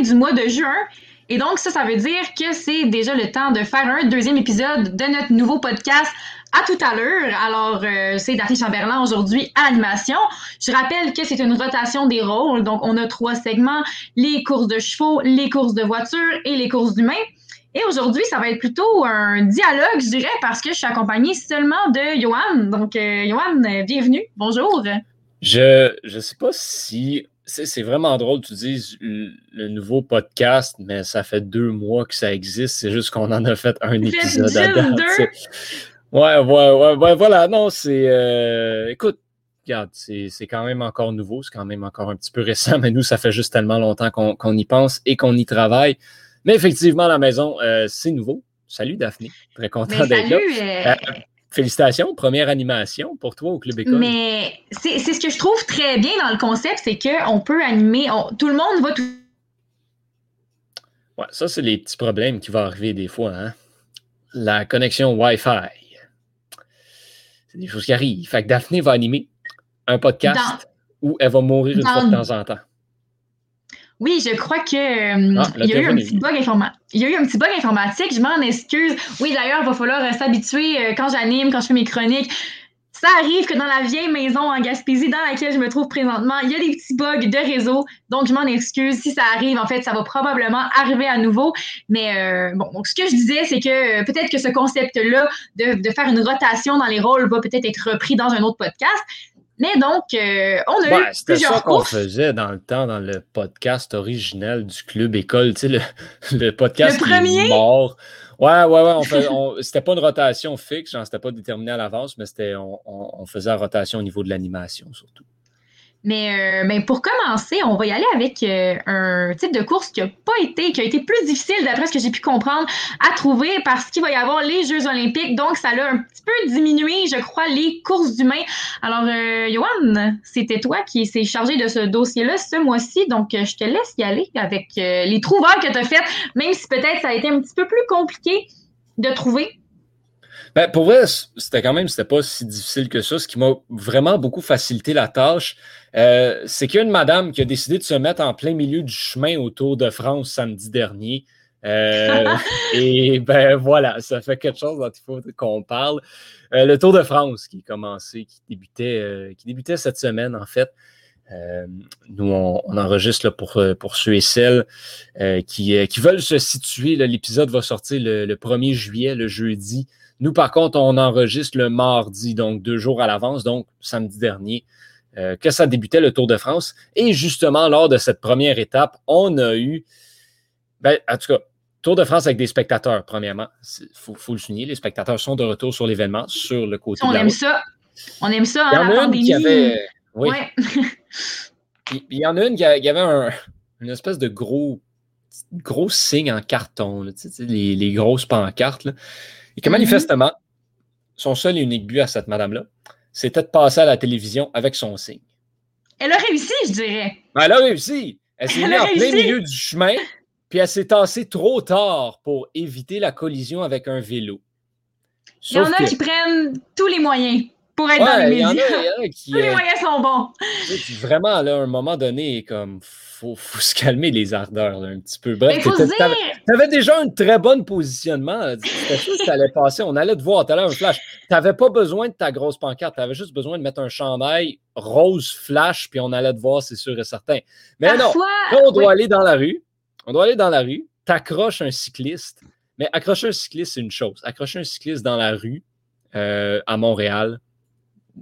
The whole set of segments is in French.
du mois de juin. Et donc, ça, ça veut dire que c'est déjà le temps de faire un deuxième épisode de notre nouveau podcast à tout à l'heure. Alors, euh, c'est Daphné Chamberlain aujourd'hui à animation. Je rappelle que c'est une rotation des rôles. Donc, on a trois segments, les courses de chevaux, les courses de voitures et les courses d'humains. Et aujourd'hui, ça va être plutôt un dialogue, je dirais, parce que je suis accompagnée seulement de Johan. Donc, euh, Johan, bienvenue. Bonjour. Je ne sais pas si c'est vraiment drôle, tu dis le, nouveau podcast, mais ça fait deux mois que ça existe. C'est juste qu'on en a fait un épisode à date. Ouais, ouais, ouais, voilà. Non, c'est. Euh, écoute, regarde, c'est quand même encore nouveau, c'est quand même encore un petit peu récent, mais nous, ça fait juste tellement longtemps qu'on y pense et qu'on y travaille. Mais effectivement, à la maison, euh, c'est nouveau. Salut Daphné, très content d'être là. Euh, Félicitations, première animation pour toi au Club École. Mais c'est ce que je trouve très bien dans le concept, c'est qu'on peut animer, tout le monde va tout. Ouais, ça, c'est les petits problèmes qui vont arriver des fois. Hein? La connexion Wi-Fi. C'est des choses qui arrivent. Fait que Daphné va animer un podcast où elle va mourir une fois de temps en temps. Oui, je crois que euh, ah, il, y a eu un petit bug il y a eu un petit bug informatique. Je m'en excuse. Oui, d'ailleurs, il va falloir euh, s'habituer euh, quand j'anime, quand je fais mes chroniques. Ça arrive que dans la vieille maison en Gaspésie dans laquelle je me trouve présentement, il y a des petits bugs de réseau. Donc, je m'en excuse. Si ça arrive, en fait, ça va probablement arriver à nouveau. Mais bon, donc ce que je disais, c'est que peut-être que ce concept-là de, de, faire une rotation dans les rôles va peut-être être repris dans un autre podcast. Mais donc, euh, on a eu C'était ça qu'on faisait dans le temps, dans le podcast original du Club École, tu sais, le, le podcast le premier? mort. Ouais, ouais, ouais. On fait, c'était pas une rotation fixe, genre, c'était pas déterminé à l'avance, mais c'était, on, on, faisait la rotation au niveau de l'animation surtout. Mais, euh, pour commencer, on va y aller avec euh, un type de course qui a pas été, qui a été plus difficile, d'après ce que j'ai pu comprendre, à trouver parce qu'il va y avoir les Jeux olympiques. Donc, ça a un petit peu diminué, je crois, les courses d'humains. Alors, euh, Johan, c'était toi qui s'est chargé de ce dossier-là ce mois-ci. Donc, je te laisse y aller avec les trouveurs que tu as faites, même si peut-être ça a été un petit peu plus compliqué de trouver. Ben, pour vrai, c'était quand même, c'était pas si difficile que ça. Ce qui m'a vraiment beaucoup facilité la tâche, euh, c'est qu'il y a une madame qui a décidé de se mettre en plein milieu du chemin au Tour de France samedi dernier. Euh, et ben voilà, ça fait quelque chose dont il faut qu'on parle. Euh, le Tour de France qui commencé, qui débutait, qui débutait cette semaine en fait. nous, on, enregistre pour, pour ceux et celles qui, qui, veulent se situer. L'épisode va sortir le, le, 1er juillet, le jeudi. Nous, par contre, on enregistre le mardi, donc deux jours à l'avance, donc samedi dernier, euh, que ça débutait le Tour de France. Et justement, lors de cette première étape, on a eu, ben, en tout cas, Tour de France avec des spectateurs, premièrement. Il faut, le souligner, les spectateurs sont de retour sur l'événement, sur le côté On aime ça. On aime ça. Il y en a une qui avait. Oui. il y en a une qui avait une espèce de gros, gros signe en carton, les, les, grosses pancartes. Là. Et que mm-hmm. manifestement, son seul et unique but à cette madame-là, c'était de passer à la télévision avec son signe. Elle a réussi, je dirais. Ben, elle a réussi. Elle s'est mise en plein milieu du chemin, puis elle s'est tassée trop tard pour éviter la collision avec un vélo. Il y en a qui prennent tous les moyens pour être dans les médias. Tous les euh, moyens sont bons. Vraiment, là, à un moment donné, comme faut, faut se calmer les ardeurs un petit peu. Bref, tu avais, déjà un très bon positionnement. C'était sûr que ça allait passer. On allait te voir. Tu un flash. Tu n'avais pas besoin de ta grosse pancarte. Tu avais juste besoin de mettre un chandail rose flash, puis on allait te voir, c'est sûr et certain. Mais non, là, on doit aller dans la rue. On doit aller dans la rue. Tu accroches un cycliste. Mais accrocher un cycliste, c'est une chose. Accrocher un cycliste dans la rue euh, à Montréal,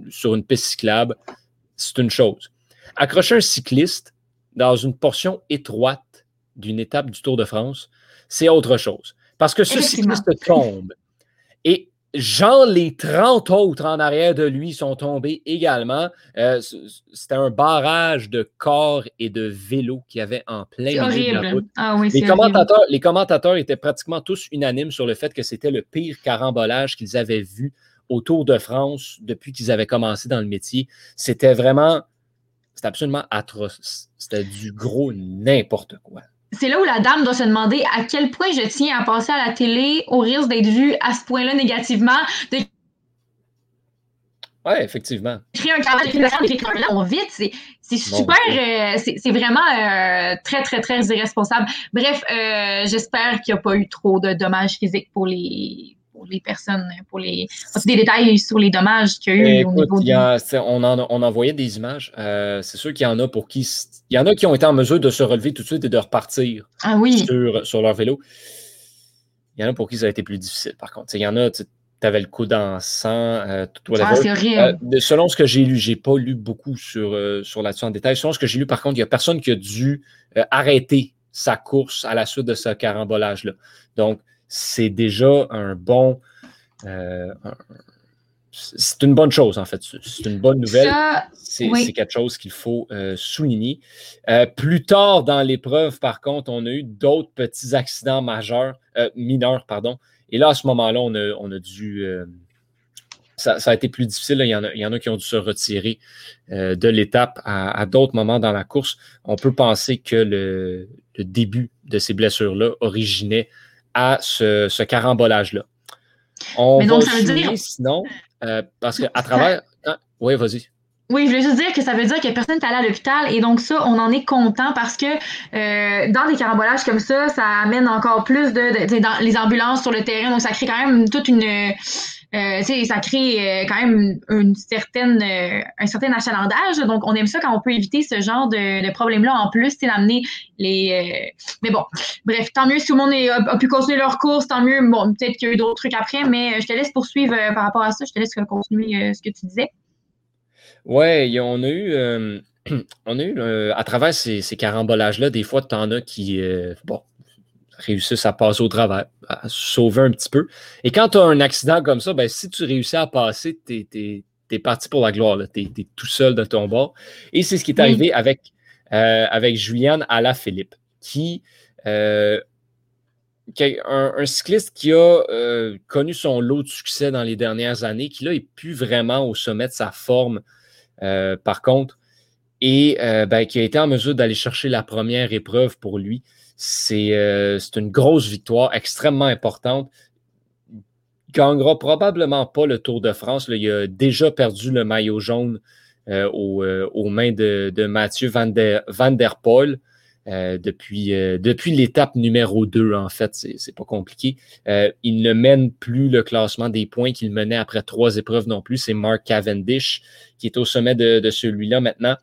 sur une piste cyclable, c'est une chose. Accrocher un cycliste dans une portion étroite d'une étape du Tour de France, c'est autre chose. Parce que ce cycliste tombe. Et genre les 30 autres en arrière de lui sont tombés également. Euh, c'était un barrage de corps et de vélos qu'il y avait en plein milieu de la route. Ah oui, les, commentateurs, les commentateurs étaient pratiquement tous unanimes sur le fait que c'était le pire carambolage qu'ils avaient vu au Tour de France depuis qu'ils avaient commencé dans le métier. C'était vraiment, c'était absolument atroce. C'était du gros n'importe quoi. C'est là où la dame doit se demander à quel point je tiens à passer à la télé au risque d'être vue à ce point-là négativement. Oui, effectivement. Créer un calendrier vite, c'est super, euh, c'est vraiment euh, très, très, très irresponsable. Bref, euh, j'espère qu'il n'y a pas eu trop de dommages physiques pour les, pour les personnes, pour les. des détails sur les dommages qu'il y a eu au niveau on, en, on envoyait des images. c'est sûr qu'il y en a pour qui. Il y en a qui ont été en mesure de se relever tout de suite et de repartir ah oui. sur, sur leur vélo. Il y en a pour qui ça a été plus difficile, par contre. Il y en a, tu avais le coup dans sang, euh, tout ah, c'est euh, selon ce que j'ai lu, j'ai pas lu beaucoup sur, euh, sur là-dessus en détail. Selon ce que j'ai lu, par contre, il n'y a personne qui a dû arrêter sa course à la suite de ce carambolage-là. Donc, c'est déjà un bon. c'est une bonne chose, en fait. C'est une bonne nouvelle. C'est quelque chose qu'il faut souligner. plus tard dans l'épreuve, par contre, on a eu d'autres petits accidents majeurs, mineurs, pardon, et là, à ce moment-là, on a, dû. Euh, ça, a été plus difficile. Il y, en a, il y en a qui ont dû se retirer euh, de l'étape à, d'autres moments dans la course. On peut penser que le, début de ces blessures-là originait à ce, carambolage-là. On va ça dire... sinon, euh, parce qu'à travers. Ah, oui, vas-y. Oui, je voulais juste dire que ça veut dire que personne n'est allé à l'hôpital et donc ça, on en est content parce que euh, dans des carambolages comme ça, ça amène encore plus de, dans les ambulances sur le terrain, donc ça crée quand même toute une euh, ça crée euh, quand même une certaine, euh, un certain achalandage. Donc, on aime ça quand on peut éviter ce genre de, de problème-là. En plus, d'amener les. mais bon, bref, tant mieux si tout le monde a, pu continuer leur course, tant mieux. Bon, peut-être qu'il y a eu d'autres trucs après, mais je te laisse poursuivre par rapport à ça. Je te laisse continuer ce que tu disais. Ouais, on a eu, on a eu à travers ces, carambolages-là, des fois, tu en as qui bon, réussissent à passer au travers, à sauver un petit peu. Et quand tu as un accident comme ça, ben, si tu réussis à passer, tu es, parti pour la gloire. Tu es, tout seul de ton bord. Et c'est ce qui est arrivé avec, avec Juliane Alaphilippe, qui. Un, un, cycliste qui a connu son lot de succès dans les dernières années, qui là est plus vraiment au sommet de sa forme euh, par contre, et euh, ben, qui a été en mesure d'aller chercher la première épreuve pour lui. C'est euh, une grosse victoire, extrêmement importante. Il gagnera probablement pas le Tour de France. Il a déjà perdu le maillot jaune aux, mains de, Mathieu Van der, Poel. depuis, depuis l'étape numéro 2, en fait, c'est pas compliqué. il ne mène plus le classement des points qu'il menait après trois épreuves non plus. C'est Mark Cavendish qui est au sommet de, celui-là maintenant.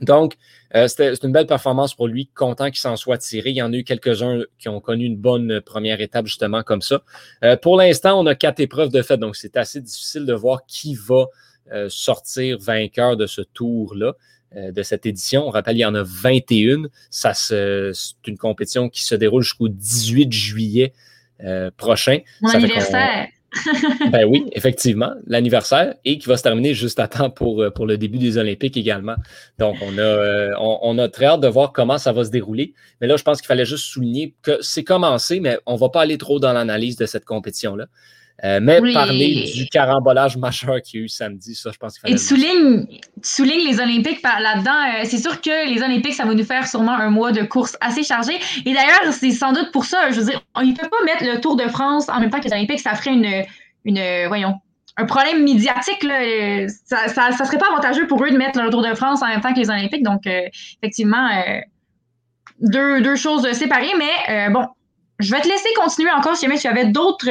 Donc, euh, c'est une belle performance pour lui, content qu'il s'en soit tiré. Il y en a eu quelques-uns qui ont connu une bonne première étape, justement, comme ça. Euh, pour l'instant, on a quatre épreuves de fait, donc c'est assez difficile de voir qui va euh, sortir vainqueur de ce tour-là, de cette édition. On rappelle, il y en a 21. Ça, c'est une compétition qui se déroule jusqu'au 18 juillet prochain. Mon anniversaire ben oui, effectivement, l'anniversaire et qui va se terminer juste à temps pour, euh, le début des Olympiques également. Donc, on a, euh, on, a très hâte de voir comment ça va se dérouler. Mais là, je pense qu'il fallait juste souligner que c'est commencé, mais on ne va pas aller trop dans l'analyse de cette compétition-là. Euh, mais parler du carambolage majeur qu'il y a eu samedi, ça, je pense qu'il fallait. Et tu soulignes, tu soulignes les Olympiques là-dedans. c'est sûr que les Olympiques, ça va nous faire sûrement un mois de course assez chargé. Et d'ailleurs, c'est sans doute pour ça, je veux dire, on ne peut pas mettre le Tour de France en même temps que les Olympiques. Ça ferait une, une voyons, un problème médiatique. Là, ça, ça, serait pas avantageux pour eux de mettre le Tour de France en même temps que les Olympiques. Donc, euh, effectivement, euh, deux, deux, choses séparées. Mais bon, je vais te laisser continuer encore si jamais tu avais d'autres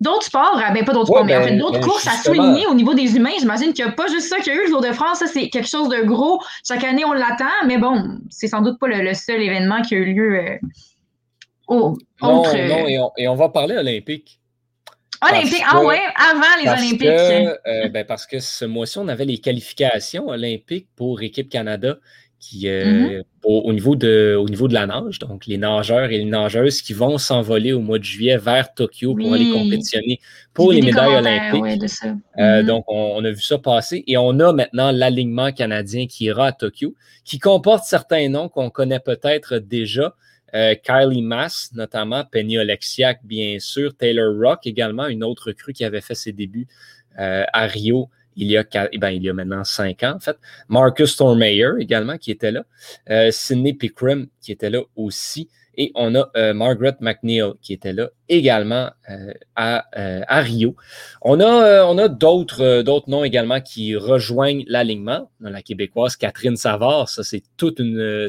D'autres sports, euh, ben pas d'autres sports, mais en fait, ben, d'autres ben, courses à souligner au niveau des humains. J'imagine qu'il n'y a pas juste ça qu'il y a eu le Tour de France. Ça, c'est quelque chose de gros. Chaque année, on l'attend, mais bon, c'est sans doute pas le, seul événement qui a eu lieu euh, au, non, non, et on, et on, va parler olympique. Olympique, ah ouais, avant les Olympiques. Euh, ben parce que ce mois-ci, on avait les qualifications olympiques pour Équipe Canada qui, euh, mm-hmm. au, niveau de, au niveau de la nage, donc les nageurs et les nageuses qui vont s'envoler au mois de juillet vers Tokyo pour aller compétitionner pour les médailles olympiques. Euh, mm-hmm. donc, on, a vu ça passer et on a maintenant l'alignement canadien qui ira à Tokyo, qui comporte certains noms qu'on connaît peut-être déjà. Euh, Kylie Mass, notamment, Penny Oleksiak, bien sûr, Taylor Rock également, une autre recrue qui avait fait ses débuts à Rio il y a, eh ben, il y a maintenant cinq ans, en fait. Marcus Stormayer également, qui était là. Euh, Sidney Pickram, qui était là aussi. Et on a euh, Margaret McNeil qui était là également euh, à, à, Rio. On a, on a d'autres, d'autres noms également qui rejoignent l'alignement. La québécoise Catherine Savard, ça c'est toute une,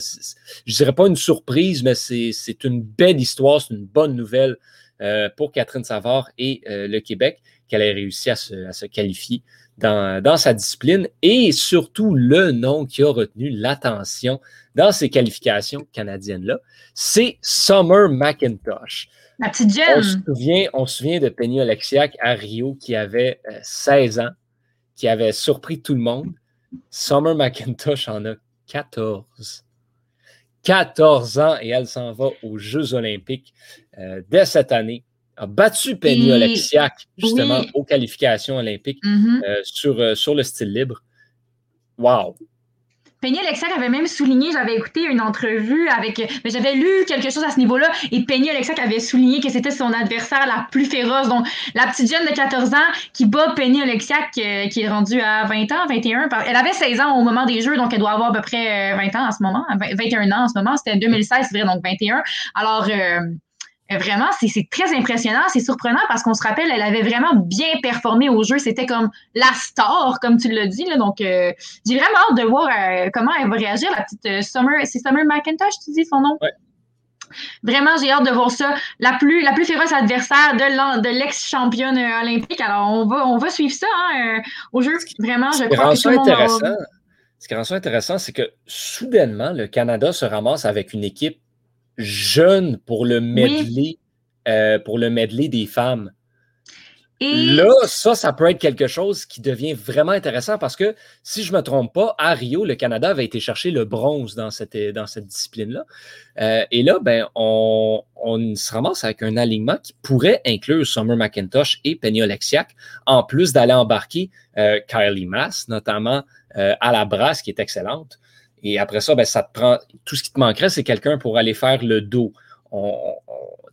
je dirais pas une surprise, mais c'est une belle histoire, c'est une bonne nouvelle pour Catherine Savard et le Québec qu'elle ait réussi à se, à se qualifier dans, sa discipline et surtout le nom qui a retenu l'attention dans ces qualifications canadiennes-là, c'est Summer McIntosh. La petite jeune. On se souvient, on se souvient de Penny Oleksiak à Rio qui avait 16 euh, ans, qui avait surpris tout le monde. Summer McIntosh en a 14. 14 ans et elle s'en va aux Jeux olympiques euh, dès cette année a battu Penny Oleksiak, justement, aux qualifications olympiques mm-hmm. euh, sur, euh, sur le style libre. Wow! Penny Oleksiak avait même souligné, j'avais écouté une entrevue avec, mais j'avais lu quelque chose à ce niveau-là, et Penny Oleksiak avait souligné que c'était son adversaire la plus féroce. Donc, la petite jeune de 14 ans qui bat Penny Oleksiak, euh, qui est rendue à 20 ans, 21. Elle avait 16 ans au moment des Jeux, donc elle doit avoir à peu près 20 ans en ce moment, 21 ans en ce moment. C'était 2016, c'est vrai, donc 21. Alors, euh, vraiment, c'est très impressionnant, c'est surprenant parce qu'on se rappelle, elle avait vraiment bien performé au jeu. C'était comme la star, comme tu l'as dit. Là, donc, euh, j'ai vraiment hâte de voir euh, comment elle va réagir, la petite Summer. C'est Summer McIntosh, tu dis son nom? Oui. Vraiment, j'ai hâte de voir ça. La plus, la plus féroce adversaire de l'ex-championne olympique. Alors, on va, on va suivre ça hein, au jeu. Vraiment, je crois que tout le monde intéressant, Ce qui rend ça intéressant, c'est que soudainement, le Canada se ramasse avec une équipe jeune pour le medley, euh, pour le medley des femmes. Et... Là, ça, ça peut être quelque chose qui devient vraiment intéressant parce que, si je ne me trompe pas, à Rio, le Canada avait été chercher le bronze dans cette, dans cette discipline-là. Euh, et là, ben, on, on, se ramasse avec un alignement qui pourrait inclure Summer McIntosh et Penny Oleksiak, en plus d'aller embarquer euh, Kylie Mass, notamment à la brasse, qui est excellente. Et après ça, ben, ça te prend. Tout ce qui te manquerait, c'est quelqu'un pour aller faire le dos.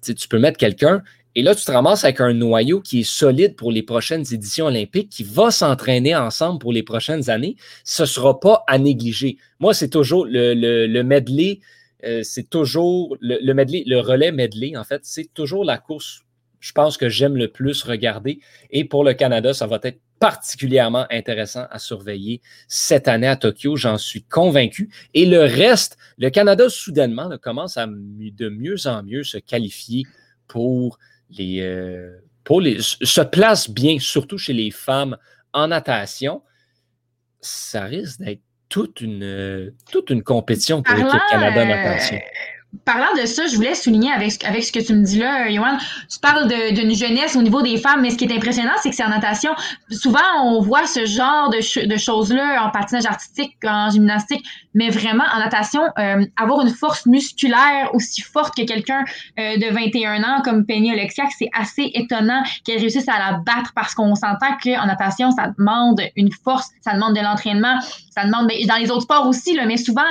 tu peux mettre quelqu'un. Et là, tu te ramasses avec un noyau qui est solide pour les prochaines éditions olympiques, qui va s'entraîner ensemble pour les prochaines années. Ce ne sera pas à négliger. Moi, c'est toujours le, le, medley, euh, c'est toujours le, le, medley, le relais medley, en fait, c'est toujours la course, je pense que j'aime le plus regarder. Et pour le Canada, ça va être particulièrement intéressant à surveiller cette année à Tokyo, j'en suis convaincu. Et le reste, le Canada soudainement commence à de mieux en mieux se qualifier pour les, euh, pour les se place bien, surtout chez les femmes en natation. Ça risque d'être toute une, toute une compétition pour l'équipe Canada en natation. Parlant de ça, je voulais souligner avec, avec ce que tu me dis là, Yohan. Tu parles d'une jeunesse au niveau des femmes, mais ce qui est impressionnant, c'est que c'est en natation. Souvent, on voit ce genre de, de choses-là en patinage artistique, en gymnastique, mais vraiment en natation, euh, avoir une force musculaire aussi forte que quelqu'un euh, de 21 ans comme Penny Oleksiak, c'est assez étonnant qu'elle réussisse à la battre parce qu'on s'entend qu'en natation, ça demande une force, ça demande de l'entraînement, ça demande, ben, dans les autres sports aussi, là, mais souvent,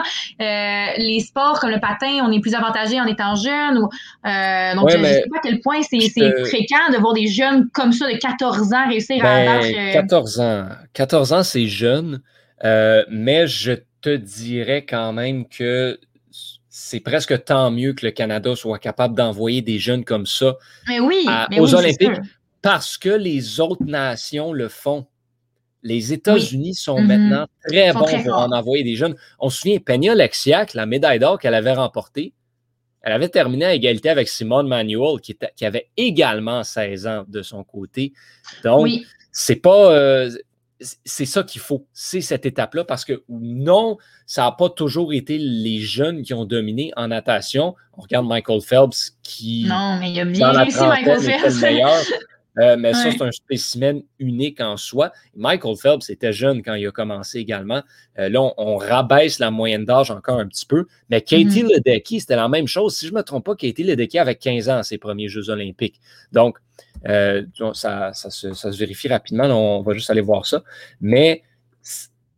euh, les sports comme le patin, on est plus avantagé en étant jeune. Ou, euh, donc, je ne sais pas à quel point c'est fréquent de voir des jeunes comme ça de 14 ans réussir à ben, battre. 14 ans. 14 ans, c'est jeune, euh, mais je te dirais quand même que c'est presque tant mieux que le Canada soit capable d'envoyer des jeunes comme ça aux Olympiques parce que les autres nations le font. Les États-Unis sont mm-hmm. maintenant très bons pour en envoyer des jeunes. On se souvient, Peña Lexiac, la médaille d'or qu'elle avait remportée, elle avait terminé à égalité avec Simone Manuel, qui, avait également 16 ans de son côté. Donc, c'est pas. Euh, c'est ça qu'il faut, c'est cette étape-là, parce que non, ça n'a pas toujours été les jeunes qui ont dominé en natation. On regarde Michael Phelps qui. Non, mais il a bien réussi, Michael Phelps. Euh, mais ça, c'est un spécimen unique en soi. Michael Phelps était jeune quand il a commencé également. Euh, là, on, rabaisse la moyenne d'âge encore un petit peu. Mais Katie mm-hmm. Ledecky, c'était la même chose. Si je ne me trompe pas, Katie Ledecky avait 15 ans à ses premiers Jeux olympiques. Donc, euh, ça, se, vérifie rapidement. on va juste aller voir ça. Mais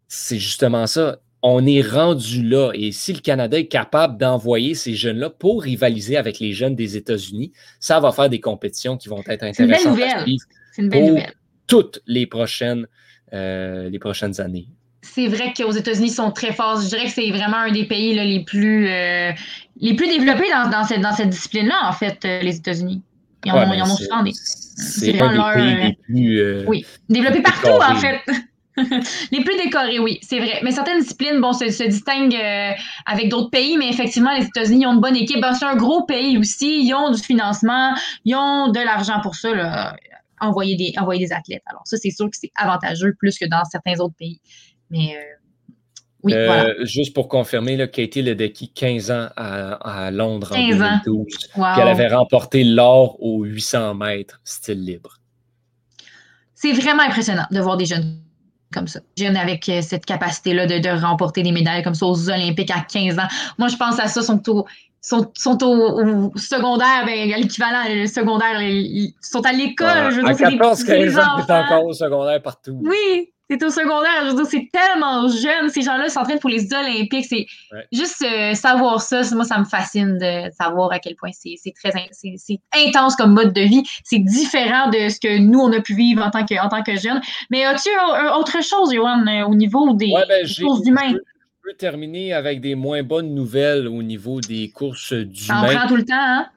c'est justement ça on est rendu là. Et si le Canada est capable d'envoyer ces jeunes-là pour rivaliser avec les jeunes des États-Unis, ça va faire des compétitions qui vont être intéressantes à suivre C'est une belle nouvelle. toutes les prochaines, euh, les prochaines années. c'est vrai qu'aux États-Unis, ils sont très forts. Je dirais que c'est vraiment un des pays les, plus, euh, les plus développés dans, cette, dans cette discipline-là, en fait, euh, les États-Unis. Ils en, ont souvent des. C'est un des pays les plus. oui, développés partout, en fait. les plus décorés, oui, c'est vrai. Mais certaines disciplines, bon, se, se distinguent avec d'autres pays, mais effectivement, les États-Unis ont une bonne équipe. c'est un gros pays aussi. Ils ont du financement, ils ont de l'argent pour ça. Là envoyer des, envoyer des athlètes. Alors, ça, c'est sûr que c'est avantageux plus que dans certains autres pays. Mais euh, oui, euh, voilà. Juste pour confirmer, là, Katie Ledecky, 15 ans à, Londres en 2012. Puis elle avait remporté l'or aux 800 mètres style libre. C'est vraiment impressionnant de voir des jeunes comme ça. Jeunes avec euh, cette capacité-là de, remporter des médailles comme ça aux Olympiques à 15 ans. Moi, je pense à ça, son tour sont, sont au, secondaire, ben, l'équivalent, le secondaire, ils sont à l'école. je veux à 14, 15 ans, encore au secondaire partout. Oui, c'est au secondaire. Je veux dire, c'est tellement jeune. Ces gens-là s'entraînent pour les Olympiques. C'est juste euh, savoir ça. Moi, ça me fascine de savoir à quel point c'est très c'est intense comme mode de vie. C'est différent de ce que nous, on a pu vivre en tant que, en tant que jeunes. Mais as-tu autre chose, Johan, euh, au niveau des, ouais, ben, humaines? peut terminer avec des moins bonnes nouvelles au niveau des courses du Ça en prend tout le temps, hein?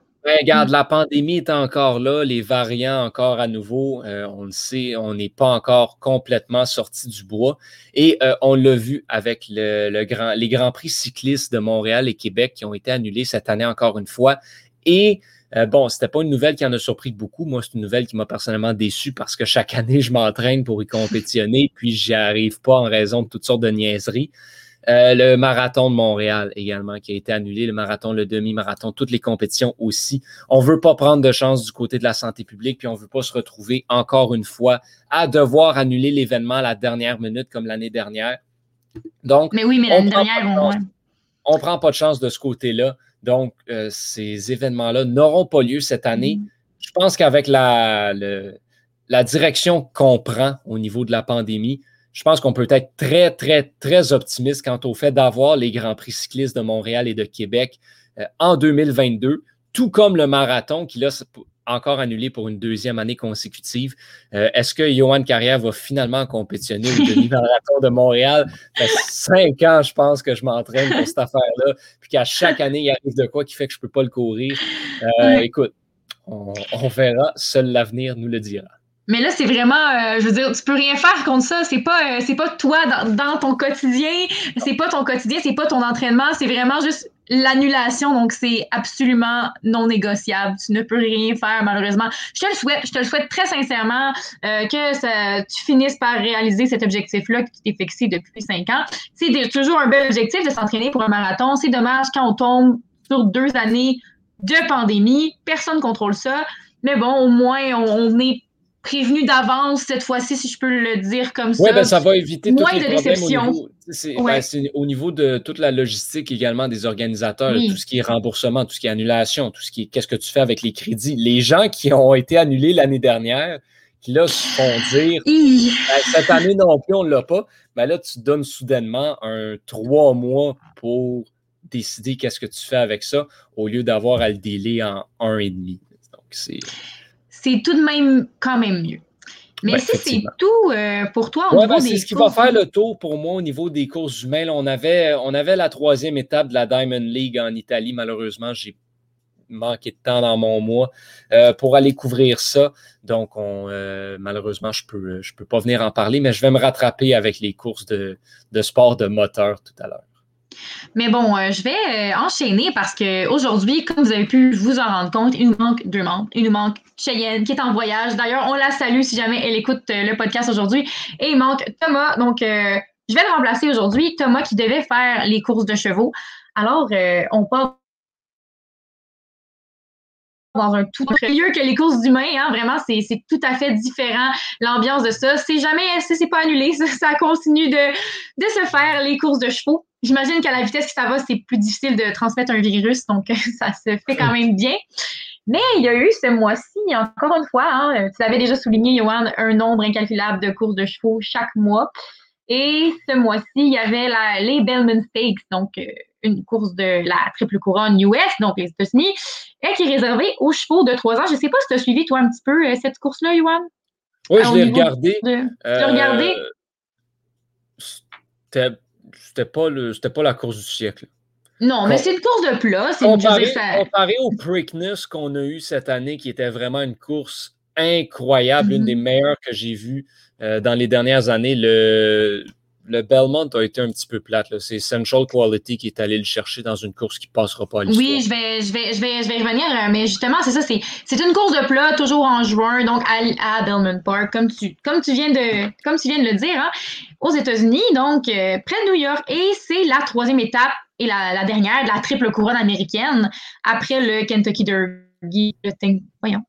Regarde, la pandémie est encore là, les variants encore à nouveau, euh, on le sait, on n'est pas encore complètement sorti du bois. Et euh, on l'a vu avec le, grand, les Grands Prix cyclistes de Montréal et Québec qui ont été annulés cette année encore une fois. Et euh, bon, c'était pas une nouvelle qui en a surpris beaucoup. Moi, c'est une nouvelle qui m'a personnellement déçu parce que chaque année, je m'entraîne pour y compétitionner, puis j'y arrive pas en raison de toutes sortes de niaiseries. Euh, le marathon de Montréal également qui a été annulé, le marathon, le demi-marathon, toutes les compétitions aussi. On veut pas prendre de chance du côté de la santé publique, puis on veut pas se retrouver encore une fois à devoir annuler l'événement à la dernière minute comme l'année dernière. Donc, mais oui, mais l'année dernière, on, prend pas de chance de ce côté-là. Donc, euh, ces événements-là n'auront pas lieu cette année. Mm. Je pense qu'avec la, la direction qu'on prend au niveau de la pandémie, je pense qu'on peut être très, très, très optimiste quant au fait d'avoir les Grands Prix cyclistes de Montréal et de Québec euh, en 2022, tout comme le marathon qui l'a encore annulé pour une deuxième année consécutive. Euh, est-ce que Johan Carrière va finalement compétitionner au demi-marathon de Montréal? Ça fait cinq ans, je pense, que je m'entraîne pour cette affaire-là, puis qu'à chaque année, il arrive de quoi qui fait que je ne peux pas le courir. Euh, écoute, on verra. Seul l'avenir nous le dira. Mais là, c'est vraiment, euh, je veux dire, tu peux rien faire contre ça. C'est pas, euh, c'est pas toi dans, ton quotidien, c'est pas ton quotidien, c'est pas ton entraînement, c'est vraiment juste l'annulation. Donc, c'est absolument non négociable. Tu ne peux rien faire, malheureusement. Je te le souhaite, je te le souhaite très sincèrement euh, que ça, tu finisses par réaliser cet objectif-là que tu t'es fixé depuis cinq ans. C'est toujours un bel objectif de s'entraîner pour un marathon. C'est dommage quand on tombe sur deux années de pandémie. Personne ne contrôle ça. Mais bon, au moins, on, on est prévenu d'avance cette fois-ci, si je peux le dire comme ça. Oui, ben, ça va éviter Moins les de ben, c'est, au niveau de toute la logistique également des organisateurs, tout ce qui est remboursement, tout ce qui est annulation, tout ce qui est qu'est-ce que tu fais avec les crédits? Les gens qui ont été annulés l'année dernière, qui là se font dire ben, cette année non plus, on ne l'a pas, ben là, tu donnes soudainement un trois mois pour décider qu'est-ce que tu fais avec ça au lieu d'avoir à le délai en un et demi. Donc, c'est c'est tout de même quand même mieux. Mais si c'est tout euh, pour toi au niveau ben, C'est ce qui va faire le tour pour moi au niveau des courses humaines. On avait, on avait la troisième étape de la Diamond League en Italie. Malheureusement, j'ai manqué de temps dans mon mois euh, pour aller couvrir ça. Donc, euh, malheureusement, je ne peux, je peux pas venir en parler, mais je vais me rattraper avec les courses de, de sport de moteur tout à l'heure. Mais bon, euh, je vais euh, enchaîner parce qu'aujourd'hui, comme vous avez pu vous en rendre compte, il nous manque deux membres. Il nous manque Cheyenne qui est en voyage. D'ailleurs, on la salue si jamais elle écoute euh, le podcast aujourd'hui. Et il manque Thomas. Donc, je vais le remplacer aujourd'hui. Thomas qui devait faire les courses de chevaux. Alors, on part dans un tout autre lieu que les courses d'humains. Hein. Vraiment, c'est tout à fait différent l'ambiance de ça. C'est jamais, c'est pas annulé, ça, continue de, se faire les courses de chevaux. J'imagine qu'à la vitesse que ça va, c'est plus difficile de transmettre un virus, donc ça se fait quand même bien. Mais il y a eu ce mois-ci, encore une fois, hein, tu l'avais déjà souligné, Johan, un nombre incalculable de courses de chevaux chaque mois. Et ce mois-ci, il y avait la, les Bellman Stakes, donc euh, une course de la triple couronne US, donc les États-Unis, qui est réservée aux chevaux de 3 ans. Je ne sais pas si tu as suivi, toi, un petit peu euh, cette course-là, Johan? Oui, je l'ai regardé. Tu l'as regardé? c'était pas, pas la course du siècle. Non, mais c'est une course de plat. Comparé, comparé au Preakness qu'on a eu cette année, qui était vraiment une course incroyable, une des mm-hmm. meilleures que j'ai vues euh, dans les dernières années. Le, le Belmont a été un petit peu plate. C'est Central Quality qui est allé le chercher dans une course qui ne passera pas à l'histoire. Oui, je vais, je, vais, je, vais, je vais revenir, euh, mais justement, c'est ça. C'est une course de plat, toujours en juin, donc à, Belmont Park, comme tu, comme, tu viens de, comme tu viens de le dire, hein, aux États-Unis, donc euh, près de New York. Et c'est la troisième étape et la, dernière de la triple couronne américaine après le Kentucky Derby. Voyons.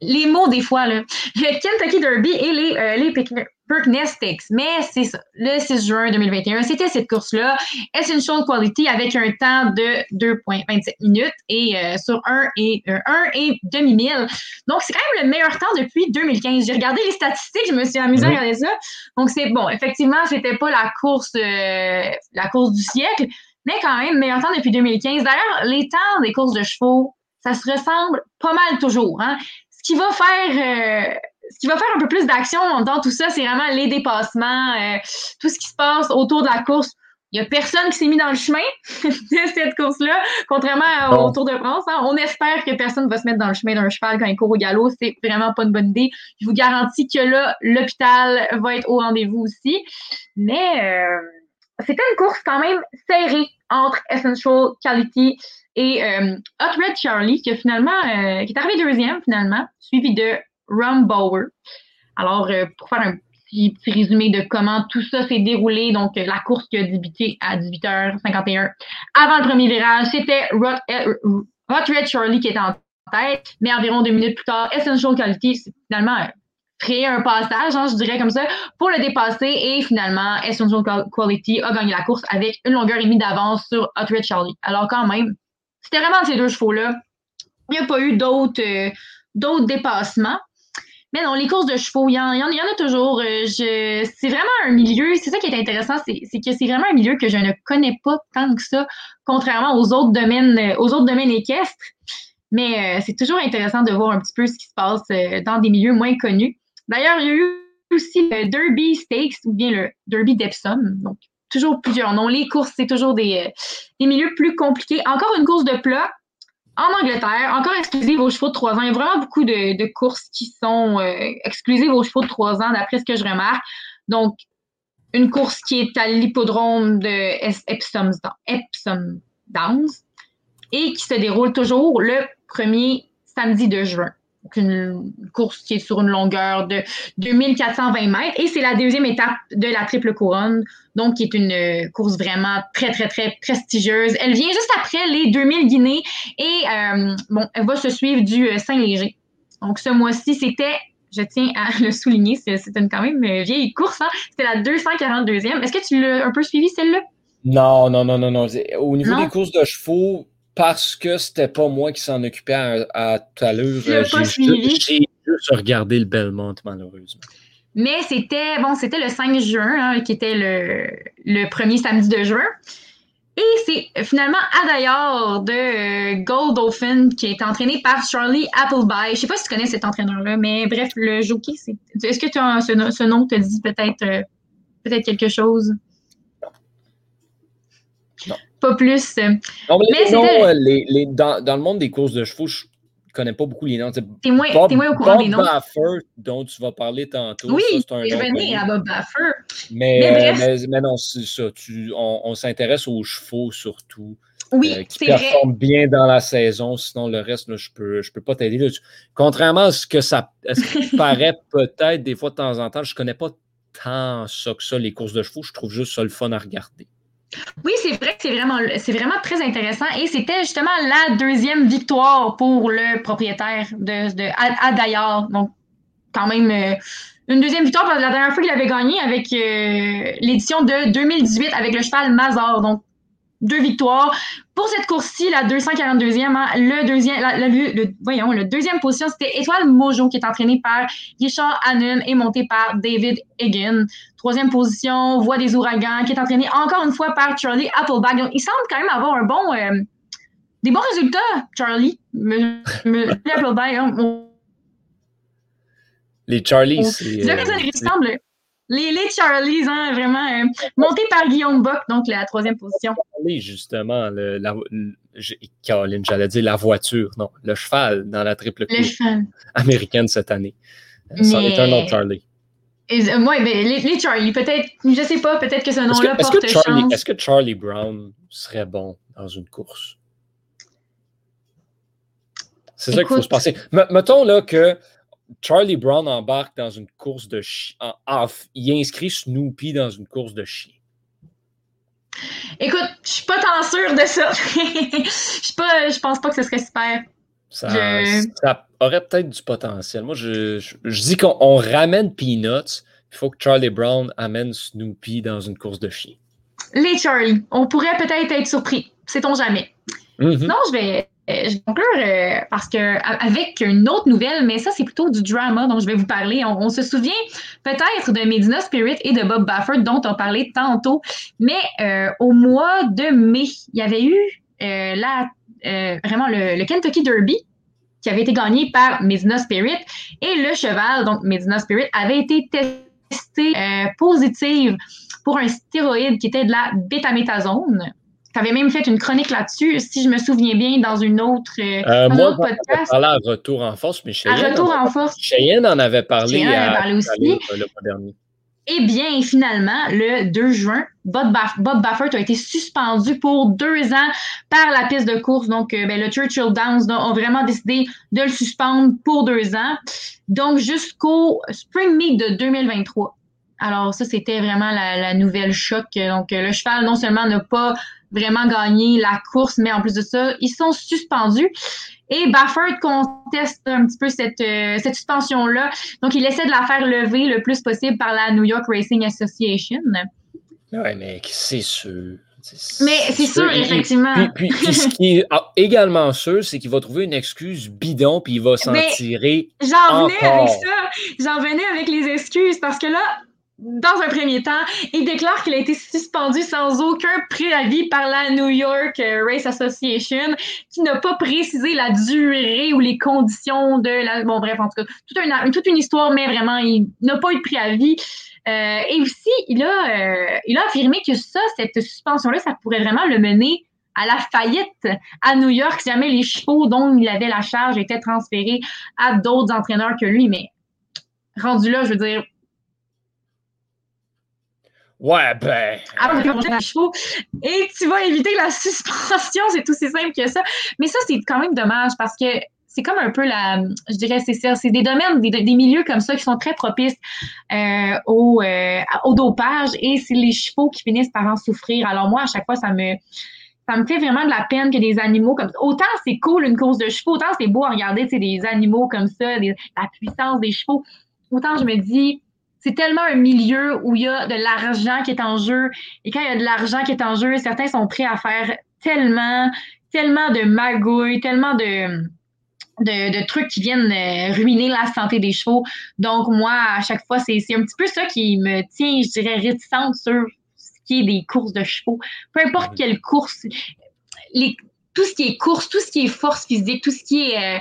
Les mots des fois, là. Le Kentucky Derby et les, euh, les mais c'est ça, le 6 juin 2021, c'était cette course-là. Essential Quality avec un temps de 2,27 minutes et euh, sur 1 et, euh, et demi-mille. Donc, c'est quand même le meilleur temps depuis 2015. J'ai regardé les statistiques, je me suis amusée à regarder ça. Donc, c'est bon. Effectivement, c'était pas la course, euh, la course du siècle, mais quand même, meilleur temps depuis 2015. D'ailleurs, les temps des courses de chevaux, ça se ressemble pas mal toujours. Hein? Ce qui va faire ce qui va faire un peu plus d'action dans tout ça, c'est vraiment les dépassements, euh, tout ce qui se passe autour de la course. Il n'y a personne qui s'est mis dans le chemin de cette course-là, contrairement au Tour de France. Hein. On espère que personne ne va se mettre dans le chemin d'un cheval quand il court au galop. C'est vraiment pas une bonne idée. Je vous garantis que là, l'hôpital va être au rendez-vous aussi. Mais euh, c'était une course quand même serrée entre Essential Quality et euh, Hot Red Charlie, qui finalement, qui est arrivé deuxième finalement, suivi de Bauer. Alors, euh, pour faire un petit, résumé de comment tout ça s'est déroulé, donc euh, la course qui a débuté à 18h51 avant le premier virage, c'était euh, Hot Red Charlie qui était en tête, mais environ deux minutes plus tard, Essential Quality, c'est finalement créé un passage, hein, je dirais comme ça, pour le dépasser et finalement, Essential Quality a gagné la course avec une longueur et demie d'avance sur Hot Red Charlie. Alors quand même, c'était vraiment ces deux chevaux-là. Il n'y a pas eu d'autres dépassements. Mais non, les courses de chevaux, il y en, y en, a toujours. Euh, c'est vraiment un milieu, c'est ça qui est intéressant, c'est, que c'est vraiment un milieu que je ne connais pas tant que ça, contrairement aux autres domaines, euh, aux autres domaines équestres. Mais euh, c'est toujours intéressant de voir un petit peu ce qui se passe dans des milieux moins connus. D'ailleurs, il y a eu aussi le Derby Stakes ou bien le Derby d'Epsom. Donc, toujours plusieurs noms. Les courses, c'est toujours des, des milieux plus compliqués. Encore une course de plat, en Angleterre, encore exclusive aux chevaux de 3 ans. Il y a vraiment beaucoup de, courses qui sont euh, exclusives aux chevaux de 3 ans, d'après ce que je remarque. Donc, une course qui est à l'hippodrome de Epsom, Downs et qui se déroule toujours le premier samedi de juin une course qui est sur une longueur de 2420 mètres. Et c'est la deuxième étape de la triple couronne, donc qui est une euh, course vraiment très, très, très prestigieuse. Elle vient juste après les 2000 Guinées et euh, bon, elle va se suivre du euh, Saint-Léger. Donc ce mois-ci, c'était, je tiens à le souligner, c'est une quand même vieille course. Hein? C'était la 242e. Est-ce que tu l'as un peu suivi celle-là? Non, non, non, non, non. Au niveau des courses de chevaux, parce que c'était pas moi qui s'en occupais à, tout à l'heure. J'ai juste, regardé le Belmont, malheureusement. Mais c'était bon, c'était le 5 juin, hein, qui était le, le, premier samedi de juin. Et c'est finalement Adayar de euh, Goldolphin qui est entraîné par Charlie Appleby. Je sais pas si tu connais cet entraîneur-là, mais bref, le jockey, c'est. Est-ce que tu as, ce, ce, nom te dit peut-être euh, peut-être quelque chose? Pas plus. mais, les, dans, le monde des courses de chevaux, je ne connais pas beaucoup les noms. T'es moins, moins, au courant des noms. Baffer, dont tu vas parler tantôt. Oui, je venais à Bob Baffer. Mais, mais, non, c'est ça. Tu, on, s'intéresse aux chevaux surtout. Oui, euh, qui performent bien dans la saison, sinon le reste, je ne peux, je peux pas t'aider. Contrairement à ce que ça paraît peut-être des fois de temps en temps, je ne connais pas tant ça que ça, les courses de chevaux. Je trouve juste ça le fun à regarder. Oui, c'est vrai que c'est vraiment, très intéressant et c'était justement la deuxième victoire pour le propriétaire de, de à, Donc, quand même, euh, une deuxième victoire parce que la dernière fois qu'il avait gagné avec euh, l'édition de 2018 avec le cheval Mazar. Donc, deux victoires. Pour cette course-ci, la 242e, hein, le deuxième, le, voyons, le deuxième position, c'était Étoile Mojo, qui est entraîné par Richard Hannon et monté par David Egan. Troisième position, Voix des ouragans, qui est entraîné encore une fois par Charlie Appleback. Donc, il semble quand même avoir un bon, euh, des bons résultats, Charlie. Me, Appleback, hein, Les Charlies, c'est... Euh, Les, les Charlies, hein, vraiment. Euh, monté par Guillaume Bock, donc la troisième position. Oui, justement. Le, la, Caroline, j'allais dire la voiture. Non, le cheval dans la triple course américaine cette année. Ça est un autre Charlie. Euh, ben, les, les, Charlie, peut-être, je sais pas, peut-être que ce nom-là porte que chance. Est-ce que Charlie Brown serait bon dans une course? C'est ça qu'il faut se passer. mettons là que Charlie Brown embarque dans une course de chien. Il inscrit Snoopy dans une course de chien. Écoute, je suis pas tant sûre de ça. je pas, je pense pas que ce serait super. Ça, aurait peut-être du potentiel. Moi, je, je, dis qu'on ramène Peanuts. Il faut que Charlie Brown amène Snoopy dans une course de chien. Les Charlie, on pourrait peut-être être surpris. Sait-on jamais. Mm-hmm. Non, je vais, je vais conclure euh, parce que avec une autre nouvelle, mais ça c'est plutôt du drama dont je vais vous parler. On, se souvient peut-être de Medina Spirit et de Bob Baffert dont on parlait tantôt, mais euh, au mois de mai, il y avait eu la, vraiment le, Kentucky Derby qui avait été gagné par Medina Spirit et le cheval, donc Medina Spirit, avait été testé positive pour un stéroïde qui était de la bétaméthasone. Tu avais même fait une chronique là-dessus, si je me souviens bien, dans une autre, euh, euh moi, autre podcast. Parlé à Retour en force, mais Cheyenne, à Retour en force. Cheyenne en avait parlé, Cheyenne en avait parlé aussi. Le, mois dernier. Eh bien, finalement, le 2 juin, Bob, Baffert a été suspendu pour deux ans par la piste de course. Donc, euh, ben, le Churchill Downs a vraiment décidé de le suspendre pour deux ans. Donc, jusqu'au Spring Meet de 2023. Alors, ça, c'était vraiment la, la, nouvelle choc. Donc, le cheval, non seulement n'a pas vraiment gagné la course, mais en plus de ça, ils sont suspendus. Et Baffert conteste un petit peu cette, euh, cette suspension-là. Donc, il essaie de la faire lever le plus possible par la New York Racing Association. Ouais, mais c'est sûr. Mais c'est sûr, effectivement. Puis, puis, ce qui est également sûr, c'est qu'il va trouver une excuse bidon, puis il va s'en tirer. J'en venais avec ça. J'en venais avec les excuses parce que là, dans un premier temps, il déclare qu'il a été suspendu sans aucun préavis par la New York euh, Race Association, qui n'a pas précisé la durée ou les conditions de la. Bon, bref, en tout cas, toute une, histoire, mais vraiment, il n'a pas eu de préavis. Euh, et aussi, il a, euh, il a affirmé que ça, cette suspension-là, ça pourrait vraiment le mener à la faillite à New York si jamais les chevaux dont il avait la charge étaient transférés à d'autres entraîneurs que lui. Mais rendu là, je veux dire, Ouais, ben. Ah, Et tu vas éviter la suspension, c'est aussi simple que ça. Mais ça, c'est quand même dommage parce que c'est comme un peu la. Je dirais, c'est ça. C'est des domaines, des, milieux comme ça qui sont très propices euh, au, euh, au dopage et c'est les chevaux qui finissent par en souffrir. Alors, moi, à chaque fois, ça me ça me fait vraiment de la peine que des animaux comme ça. Autant c'est cool une course de chevaux, autant c'est beau à regarder des animaux comme ça, la puissance des chevaux. Autant je me dis, c'est tellement un milieu où il y a de l'argent qui est en jeu. Et quand il y a de l'argent qui est en jeu, certains sont prêts à faire tellement, tellement de magouilles, tellement de, de, trucs qui viennent euh, ruiner la santé des chevaux. Donc, moi, à chaque fois, c'est un petit peu ça qui me tient, je dirais, réticente sur ce qui est des courses de chevaux. Peu importe quelle course, les, tout ce qui est course, tout ce qui est force physique, tout ce qui est euh,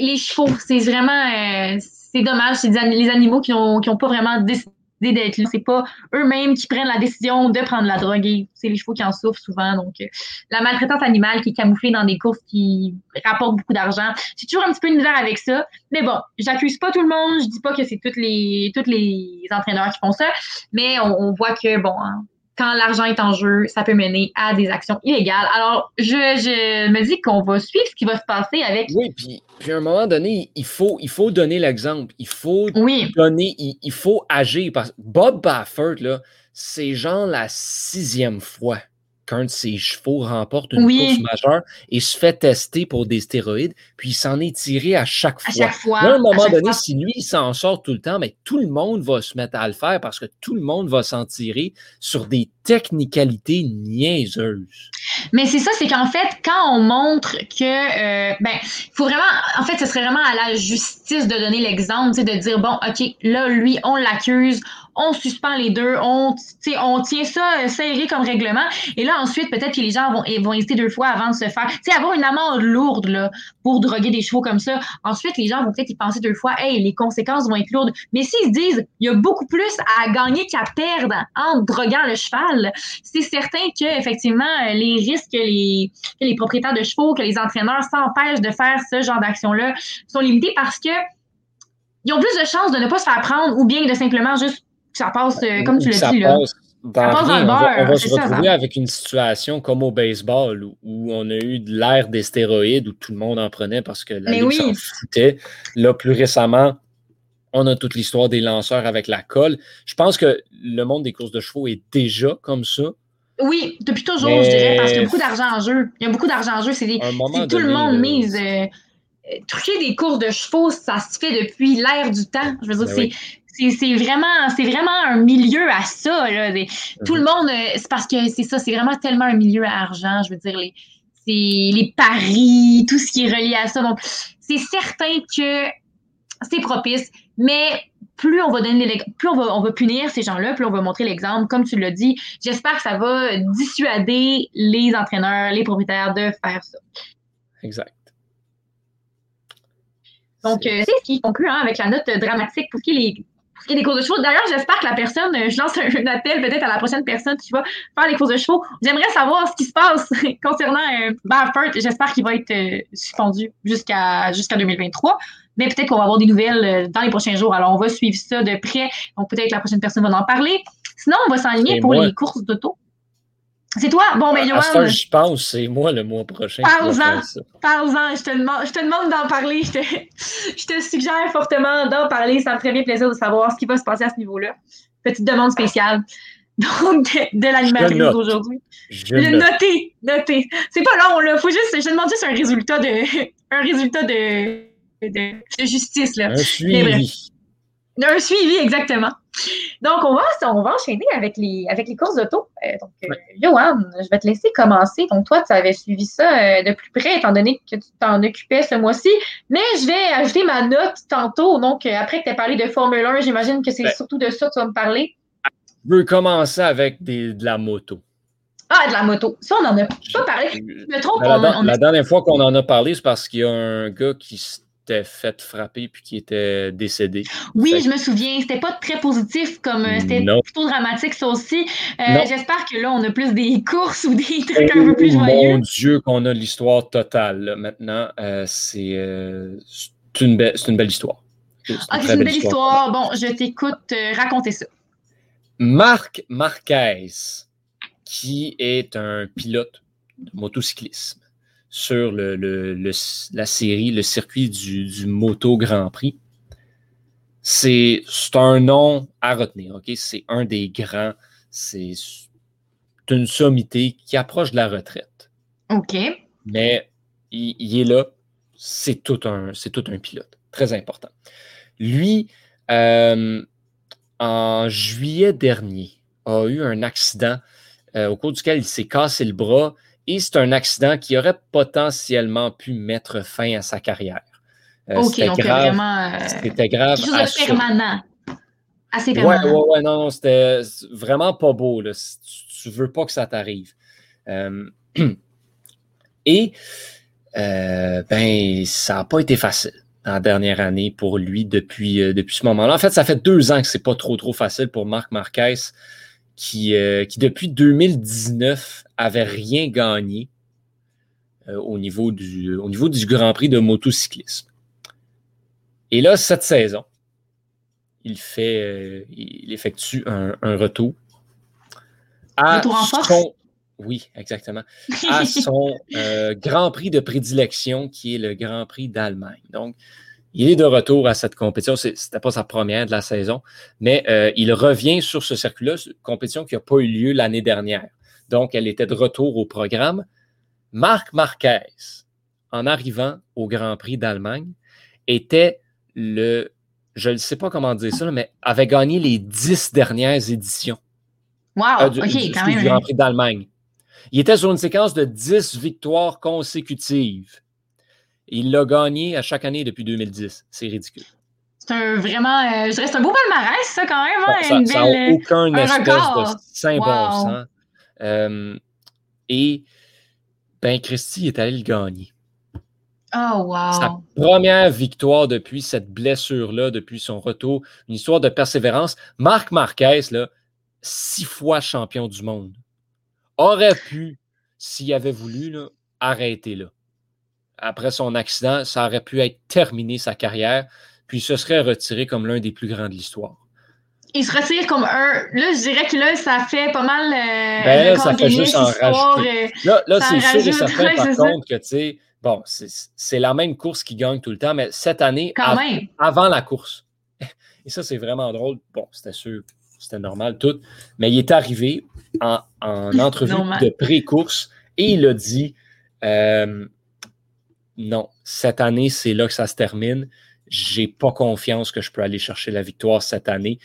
les chevaux, c'est vraiment... Euh, c'est dommage, c'est les animaux qui n'ont qui ont pas vraiment décidé d'être là. C'est pas eux-mêmes qui prennent la décision de prendre la drogue et c'est les chevaux qui en souffrent souvent. Donc, euh, la maltraitance animale qui est camouflée dans des courses qui rapportent beaucoup d'argent. J'ai toujours un petit peu de misère avec ça. Mais bon, j'accuse pas tout le monde. Je dis pas que c'est tous les, toutes les entraîneurs qui font ça. Mais on, voit que, bon, hein, quand l'argent est en jeu, ça peut mener à des actions illégales. Alors, je, je me dis qu'on va suivre ce qui va se passer avec. Oui, puis, puis à un moment donné, il faut, il faut donner l'exemple. Il faut donner, il, faut agir. Parce Bob Baffert, là, c'est genre la sixième fois qu'un de ses chevaux remporte une course majeure et se fait tester pour des stéroïdes, puis il s'en est tiré à chaque fois. À chaque fois. à un moment donné, si lui, il s'en sort tout le temps, mais tout le monde va se mettre à le faire parce que tout le monde va s'en tirer sur des technicalités niaiseuses. Mais c'est ça, c'est qu'en fait, quand on montre que, euh, ben, il faut vraiment, en fait, ce serait vraiment à la justice de donner l'exemple, de dire, bon, OK, là, lui, on l'accuse, on suspend les deux, on, on tient ça euh, serré comme règlement. Et là, ensuite, peut-être que les gens vont, vont hésiter deux fois avant de se faire. Tu sais, avoir une amende lourde là, pour droguer des chevaux comme ça. Ensuite, les gens vont peut-être y penser deux fois, hey, les conséquences vont être lourdes. Mais s'ils se disent, il y a beaucoup plus à gagner qu'à perdre en droguant le cheval, c'est certain que effectivement, les risques que les, les propriétaires de chevaux, que les entraîneurs s'empêchent de faire ce genre d'action-là sont limités parce que ils ont plus de chances de ne pas se faire prendre ou bien de simplement juste ça passe, euh, comme tu l'as dit, là. ça passe dans le beurre. On va, se retrouver avec une situation comme au baseball où, on a eu de l'ère des stéroïdes où tout le monde en prenait parce que la Ligue s'en foutait. Là, plus récemment, on a toute l'histoire des lanceurs avec la colle. Je pense que le monde des courses de chevaux est déjà comme ça. Oui, depuis toujours, je dirais, parce qu'il y a beaucoup d'argent en jeu. Il y a beaucoup d'argent en jeu. C'est tout le monde mise. Euh, truquer des courses de chevaux, ça se fait depuis l'ère du temps. Je veux dire, ben c'est. Vraiment, c'est vraiment un milieu à ça. Tout le mhm. monde, euh, c'est parce que c'est ça, c'est vraiment tellement un milieu à argent. Je veux dire, les, les paris, tout ce qui est relié à ça. Donc, c'est certain que c'est propice, mais plus on va donner plus on va, on va punir ces gens-là, plus on va montrer l'exemple, comme tu l'as dit. J'espère que ça va dissuader les entraîneurs, les propriétaires de faire ça. Exact. Donc, euh, c'est ce qui conclut hein, avec la note dramatique pour ce qui est des courses de chevaux. D'ailleurs, j'espère que la personne, euh, je lance un, appel peut-être à la prochaine personne qui va faire les courses de chevaux. J'aimerais savoir ce qui se passe concernant euh, Baffert. J'espère qu'il va être euh, suspendu jusqu'à jusqu'à 2023. Mais peut-être qu'on va avoir des nouvelles dans les prochains jours. Alors, on va suivre ça de près. Donc, peut-être que la prochaine personne va en parler. Sinon, on va s'enligner pour les courses d'auto. C'est toi? Bon, mais ben, Johan. je pense, c'est moi le mois prochain. Parle-en. Parle-en. Je te demande, je te demande d'en parler. Je te, je te suggère fortement d'en parler. Ça me ferait bien plaisir de savoir ce qui va se passer à ce niveau-là. Petite demande spéciale. Donc, de, l'animatrice aujourd'hui. Le noter. Noter. C'est pas long, là. Faut juste, je demande juste un résultat de, un résultat de, de, justice, là. Un suivi. Un suivi, exactement. Donc, on va, on va enchaîner avec les, avec les courses d'auto. Euh, donc, euh, Johan, je vais te laisser commencer. Donc, toi, tu avais suivi ça euh, de plus près, étant donné que tu t'en occupais ce mois-ci. Mais je vais ajouter ma note tantôt. Donc, après que tu as parlé de Formule 1, j'imagine que c'est surtout de ça que tu vas me parler. Je veux commencer avec des, de la moto. Ah, de la moto. Ça, on n'en a pas parlé. Je me trompe. la dernière fois qu'on en a parlé, c'est parce qu'il y a un gars qui était fait frapper puis qui était décédé. Oui, je me souviens. C'était pas très positif comme euh, c'était plutôt dramatique ça aussi. Euh, j'espère que là, on a plus des courses ou des trucs un peu plus joyeux. Mon Dieu, qu'on a l'histoire totale maintenant. Euh, c'est une, belle, une belle histoire. C'est une, une belle histoire. Bon, je t'écoute raconter ça. Marc Marquez, qui est un pilote de motocyclisme sur le, la série, le circuit du, Moto Grand Prix. C'est un nom à retenir, OK? C'est un des grands, c'est une sommité qui approche de la retraite. OK. Mais il, est là, c'est tout, un, tout un pilote, très important. Lui, euh, en juillet dernier, a eu un accident euh, au cours duquel il s'est cassé le bras et c'est un accident qui aurait potentiellement pu mettre fin à sa carrière. Euh, ok, donc grave, vraiment. Euh, c'était grave. Quelque chose de permanent. Assez permanent. Ouais, ouais, ouais, non, non, c'était vraiment pas beau. Là. Tu, ne veux pas que ça t'arrive. Euh, et, ben, ça n'a pas été facile la dernière année pour lui depuis, depuis ce moment-là. En fait, ça fait deux ans que c'est pas trop, trop facile pour Marc Marquez qui, euh, qui depuis 2019 avait rien gagné euh, au, niveau du, au niveau du Grand Prix de motocyclisme. Et là, cette saison, il fait, euh, il effectue un, retour. À retour en force? oui, exactement. À son Grand Prix de prédilection, qui est le Grand Prix d'Allemagne. Donc, il est de retour à cette compétition. Ce n'était pas sa première de la saison, mais euh, il revient sur ce circuit-là, compétition qui n'a pas eu lieu l'année dernière. Donc, elle était de retour au programme. Marc Marquez, en arrivant au Grand Prix d'Allemagne, était le, je ne sais pas comment dire ça, mais avait gagné les dix dernières éditions. Wow, euh, du, quand même. Grand Prix d'Allemagne. Il était sur une séquence de dix victoires consécutives. Il l'a gagné à chaque année depuis 2010. C'est ridicule. c'est un vraiment, euh, je dirais, c'est un beau palmarès, ça, quand même. Hein, ça n'a euh, aucun espèce de saint bon sens. Euh, et, ben, Christy est allé le gagner. Oh, wow. Sa première victoire depuis cette blessure-là, depuis son retour, une histoire de persévérance. Marc Marquez, là, six fois champion du monde, aurait pu, s'il avait voulu, là, arrêter là. Après son accident, ça aurait pu être terminé sa carrière puis il se serait retiré comme l'un des plus grands de l'histoire. Il se retire comme un. Là, je dirais que là, ça fait pas mal. Euh, ben là, ça fait juste en rajouter. Euh, là, là c'est sûr et certain, par contre, que, tu sais, bon, c'est la même course qui gagne tout le temps, mais cette année, avant la course. Et ça, c'est vraiment drôle. Bon, c'était sûr, c'était normal, tout. Mais il est arrivé en, en entrevue de pré-course et il a dit euh, non, cette année, c'est là que ça se termine j'ai pas confiance que je peux aller chercher la victoire cette année.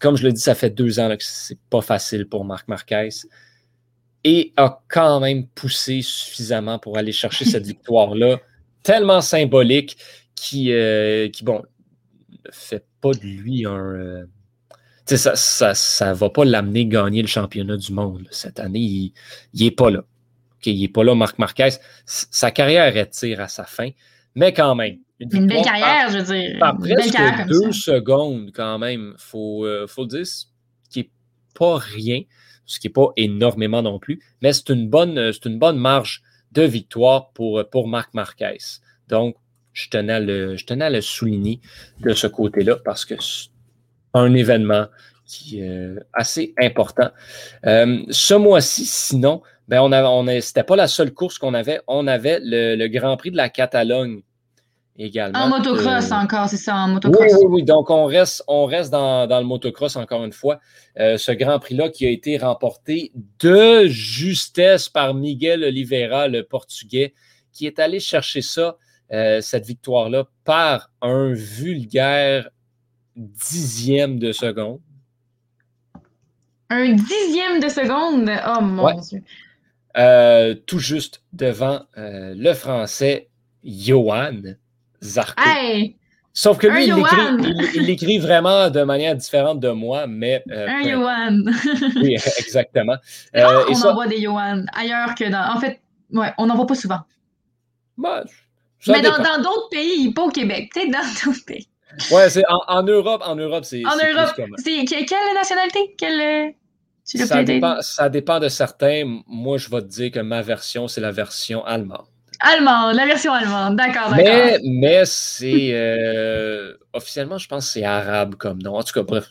Comme je le dis, ça fait deux ans que c'est pas facile pour Marc Marquez. Et a quand même poussé suffisamment pour aller chercher cette victoire-là, tellement symbolique, qui, euh, qui bon, ne fait pas de lui un. Euh, ça, ça, ne va pas l'amener gagner le championnat du monde. Cette année, il n'est pas là. Il n'est pas là, Marc Marquez. Sa carrière retire à sa fin, mais quand même, une, belle carrière, je veux dire. Par presque deux secondes, quand même. Il faut, euh, faut le dire, ce qui n'est pas rien, ce qui n'est pas énormément non plus, mais c'est une bonne, euh, une bonne marge de victoire pour, euh, pour Marc Marquez. Donc, je tenais, à le, je tenais à le souligner de ce côté-là parce que c'est un événement qui est assez important. ce mois-ci, sinon, ben on avait, on c'était pas la seule course qu'on avait. On avait le, le Grand Prix de la Catalogne également. En motocross encore, c'est ça, en motocross. Oui, oui, oui. Donc, on reste, on reste dans, le motocross encore une fois. Euh, ce Grand Prix-là qui a été remporté de justesse par Miguel Oliveira, le Portugais, qui est allé chercher ça, euh, cette victoire-là, par un vulgaire dixième de seconde. Un dixième de seconde? Oh mon Dieu. Euh, tout juste devant le Français Johan Zarco. Sauf que lui, il l'écrit vraiment de manière différente de moi, mais. Euh, un Johan. oui, exactement. Euh, on envoie des Johan ailleurs que dans. En fait, ouais, on n'en voit pas souvent. Bah, mais dans d'autres pays, pas au Québec, peut-être dans d'autres pays. Ouais, c'est en, Europe, en Europe, c'est. En Europe, c'est quelle nationalité? Quelle. Ça dépend, ça dépend de certains. Moi, je vais te dire que ma version, c'est la version allemande. Allemande, la version allemande, d'accord, d'accord. Mais, mais c'est euh, officiellement, je pense que c'est arabe comme nom. En tout cas, bref.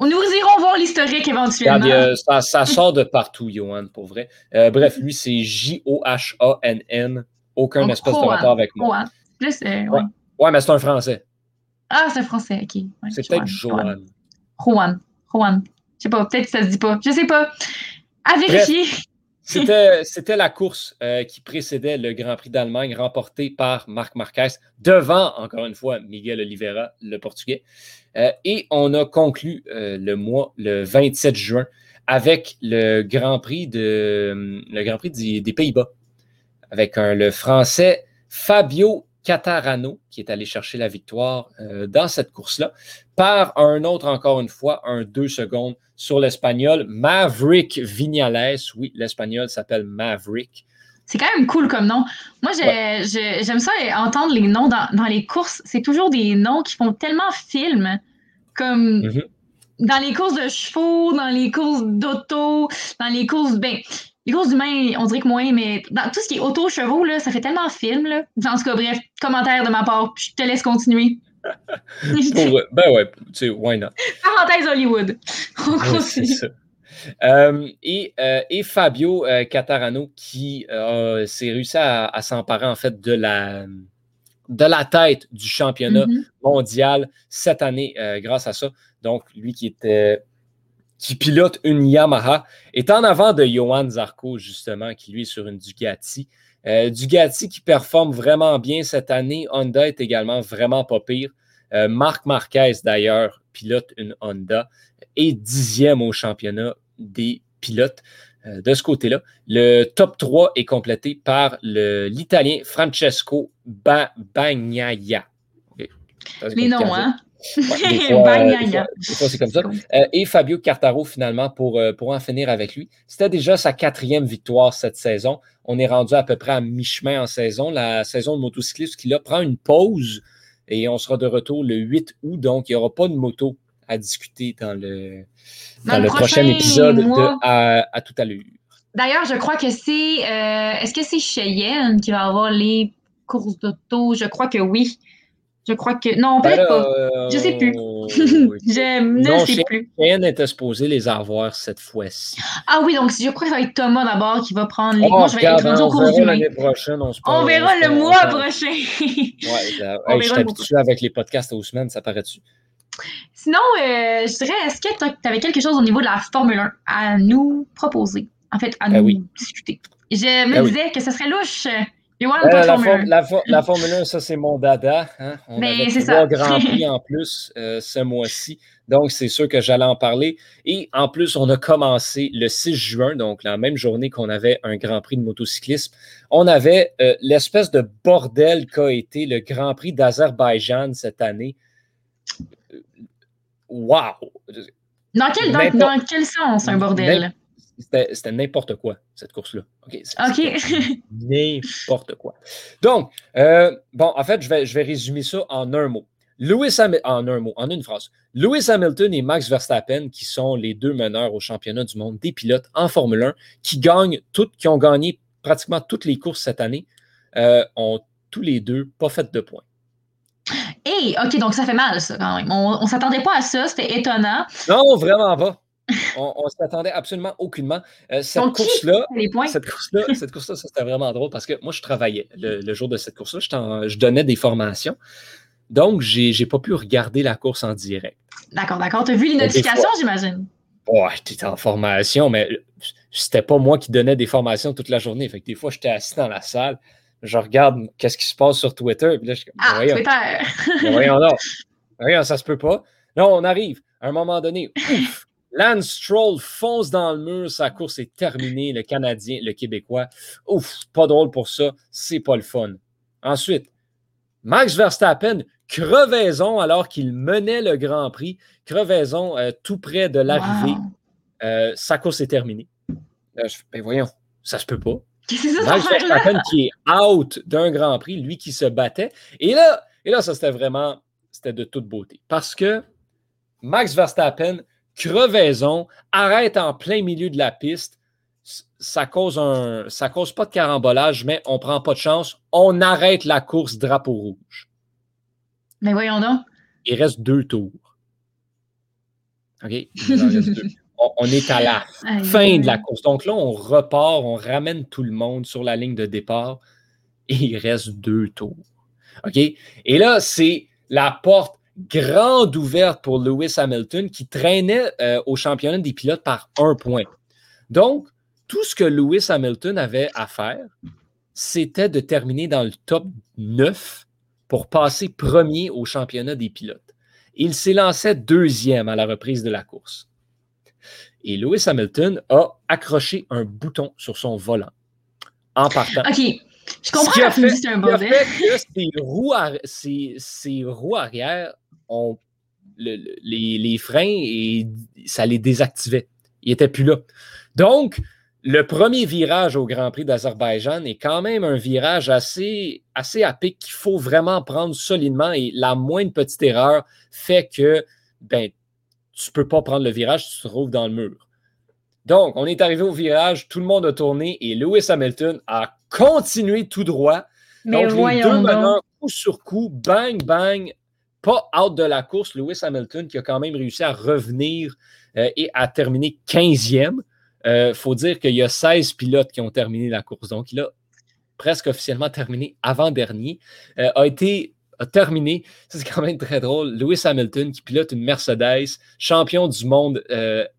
Nous irons voir l'historique éventuellement. ça, sort de partout, Johan, pour vrai. Euh, bref, lui, c'est J-O-H-A-N-N. Aucun espèce de rapport avec moi. Plus, ouais. ouais. mais c'est un français. Ah, c'est un français, ok. c'est peut-être Johan. Juan. Juan. Je sais pas, peut-être que ça se dit pas. Je sais pas. À vérifier. C'était la course euh, qui précédait le Grand Prix d'Allemagne remporté par Marc Marquez devant, encore une fois, Miguel Oliveira, le Portugais. Euh, et on a conclu euh, le mois, le 27 juin, avec le Grand Prix, de, le Grand Prix des, Pays-Bas, avec le Français Fabio Catarano, qui est allé chercher la victoire dans cette course-là, par un autre, encore une fois, un 2 secondes sur l'espagnol Maverick Vignales. Oui, l'espagnol s'appelle Maverick. C'est quand même cool comme nom. Moi, j'aime ça entendre les noms dans, les courses. C'est toujours des noms qui font tellement film, comme mm-hmm. dans les courses de chevaux, dans les courses d'auto, dans les courses. Ben, les courses d'humains, on dirait que moins, mais dans tout ce qui est auto-chevaux, ça fait tellement film. Là. En tout cas, bref, commentaire de ma part, je te laisse continuer. ben ouais, tu sais, why not? Parenthèse Hollywood. On continue. Euh, et, euh, et, Fabio euh, Catarano qui s'est réussi à, s'emparer en fait de la, de la tête du championnat mm-hmm. mondial cette année grâce à ça. Donc, lui qui était qui pilote une Yamaha, est en avant de Johan Zarco, justement, qui lui est sur une Ducati. Euh, Ducati qui performe vraiment bien cette année. Honda est également vraiment pas pire. Euh, Marc Marquez, d'ailleurs, pilote une Honda et dixième au championnat des pilotes. Euh, de ce côté-là, le top 3 est complété par l'Italien Francesco Bagnaia. Les noms, hein? des fois, c'est comme ça. Euh, et Fabio Cartaro, finalement, pour, euh, pour en finir avec lui, c'était déjà sa quatrième victoire cette saison. On est rendu à peu près à mi-chemin en saison. La saison de motocycliste qui là prend une pause et on sera de retour le 8 août. Donc, il n'y aura pas de moto à discuter dans le, dans, le, prochain, épisode de à, tout à l'heure. D'ailleurs, je crois que c'est. Euh, est-ce que c'est Cheyenne qui va avoir les courses d'auto? Je crois que oui. Je crois que. Non, ben peut-être pas. Je sais plus. je ne sais plus. Cheyenne était supposé les avoir cette fois-ci. Ah oui, donc je crois que ça va être Thomas d'abord qui va prendre les. Oh, Moi, je vais être rendu l'année prochaine. On, se on verra le mois prochain. ouais, on je t'habitue avec les podcasts aux semaines, ça paraît-tu? Sinon, euh, je dirais, est-ce que tu avais quelque chose au niveau de la Formule 1 à nous proposer? En fait, à ben nous discuter. Je me ben disais que ce serait louche euh, la, Formule 1, ça, c'est mon dada. Hein. On avait trois grands prix en plus euh, ce mois-ci. Donc, c'est sûr que j'allais en parler. Et en plus, on a commencé le 6 juin, donc la même journée qu'on avait un Grand Prix de motocyclisme. On avait euh, l'espèce de bordel qu'a été le Grand Prix d'Azerbaïdjan cette année. Wow! Dans quel, dans quel sens un bordel? C'était n'importe quoi, cette course-là. OK. n'importe quoi. Donc, euh, bon, en fait, je vais, je vais résumer ça en un mot. Lewis en un mot, en une phrase. Lewis Hamilton et Max Verstappen, qui sont les deux meneurs au championnat du monde des pilotes en Formule 1, qui gagnent toutes, qui ont gagné pratiquement toutes les courses cette année, euh, ont tous les deux pas fait de points. Hey, OK, donc ça fait mal, ça, quand même. On ne s'attendait pas à ça, c'était étonnant. Non, vraiment pas on ne s'attendait absolument aucunement. Euh, cette course-là, cette course-là, cette course-là, c'était vraiment drôle parce que moi, je travaillais le, jour de cette course-là. Je donnais des formations. Donc, je n'ai pas pu regarder la course en direct. D'accord, d'accord. Tu as vu les notifications, j'imagine? Ouais, j'étais en formation, mais c'était pas moi qui donnais des formations toute la journée. Fait que des fois, j'étais assis dans la salle, je regarde qu'est-ce qui se passe sur Twitter. Puis là, je ah, voyons, Twitter! voyons, non. Voyons, ça se peut pas. Non, on arrive. À un moment donné, ouf, Lance Stroll fonce dans le mur, sa course est terminée. Le Canadien, le Québécois, ouf, pas drôle pour ça, c'est pas le fun. Ensuite, Max Verstappen, crevaison alors qu'il menait le Grand Prix, crevaison euh, tout près de l'arrivée. Euh, sa course est terminée. ben voyons, ça se peut pas. Max Verstappen qui est out d'un Grand Prix, lui qui se battait. Et là, et là ça c'était vraiment, c'était de toute beauté. Parce que Max Verstappen crevaison, arrête en plein milieu de la piste. Ça cause, un, ça cause pas de carambolage, mais on prend pas de chance. On arrête la course drapeau rouge. Mais voyons donc. Il reste deux tours. OK? On, est à la fin de la course. Donc là, on repart, on ramène tout le monde sur la ligne de départ et il reste deux tours. OK? Et là, c'est la porte grande ouverte pour Lewis Hamilton qui traînait euh, au championnat des pilotes par un point. Donc, tout ce que Lewis Hamilton avait à faire, c'était de terminer dans le top 9 pour passer premier au championnat des pilotes. Il s'est lancé deuxième à la reprise de la course. Et Lewis Hamilton a accroché un bouton sur son volant en partant. OK. Je comprends que fait, c'est un bordel. que ses roues, ses les, freins et ça les désactivait. Ils n'étaient plus là. Donc, le premier virage au Grand Prix d'Azerbaïdjan est quand même un virage assez, assez à pic qu'il faut vraiment prendre solidement et la moindre petite erreur fait que ben, tu ne peux pas prendre le virage, tu te trouves dans le mur. Donc, on est arrivé au virage, tout le monde a tourné et Lewis Hamilton a continué tout droit. Mais donc, les deux meneurs, coup sur coup, bang, bang, pas out de la course, Lewis Hamilton, qui a quand même réussi à revenir euh, et à terminer 15e. Il euh, faut dire qu'il y a 16 pilotes qui ont terminé la course. Donc, il a presque officiellement terminé avant-dernier. Euh, a été terminé, c'est quand même très drôle, Lewis Hamilton, qui pilote une Mercedes, champion du monde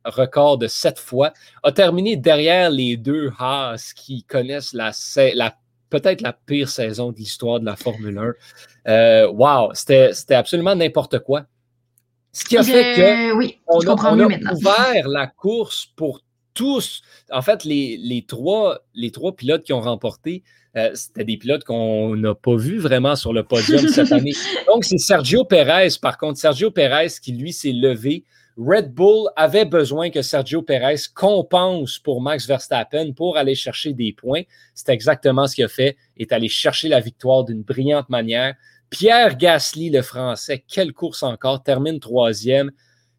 record de sept fois, a terminé derrière les deux Haas qui connaissent la, la peut-être la pire saison de l'histoire de la Formule 1. Euh, wow, c'était absolument n'importe quoi. Ce qui a fait que oui, on, a, ouvert la course pour tous, en fait, les, trois, les trois pilotes qui ont remporté, euh, c'était des pilotes qu'on n'a pas vus vraiment sur le podium cette année. Donc, c'est Sergio Perez, par contre, Sergio Perez qui, lui, s'est levé. Red Bull avait besoin que Sergio Perez compense pour Max Verstappen pour aller chercher des points. C'est exactement ce qu'il a fait, est allé chercher la victoire d'une brillante manière. Pierre Gasly, le Français, quelle course encore, termine troisième,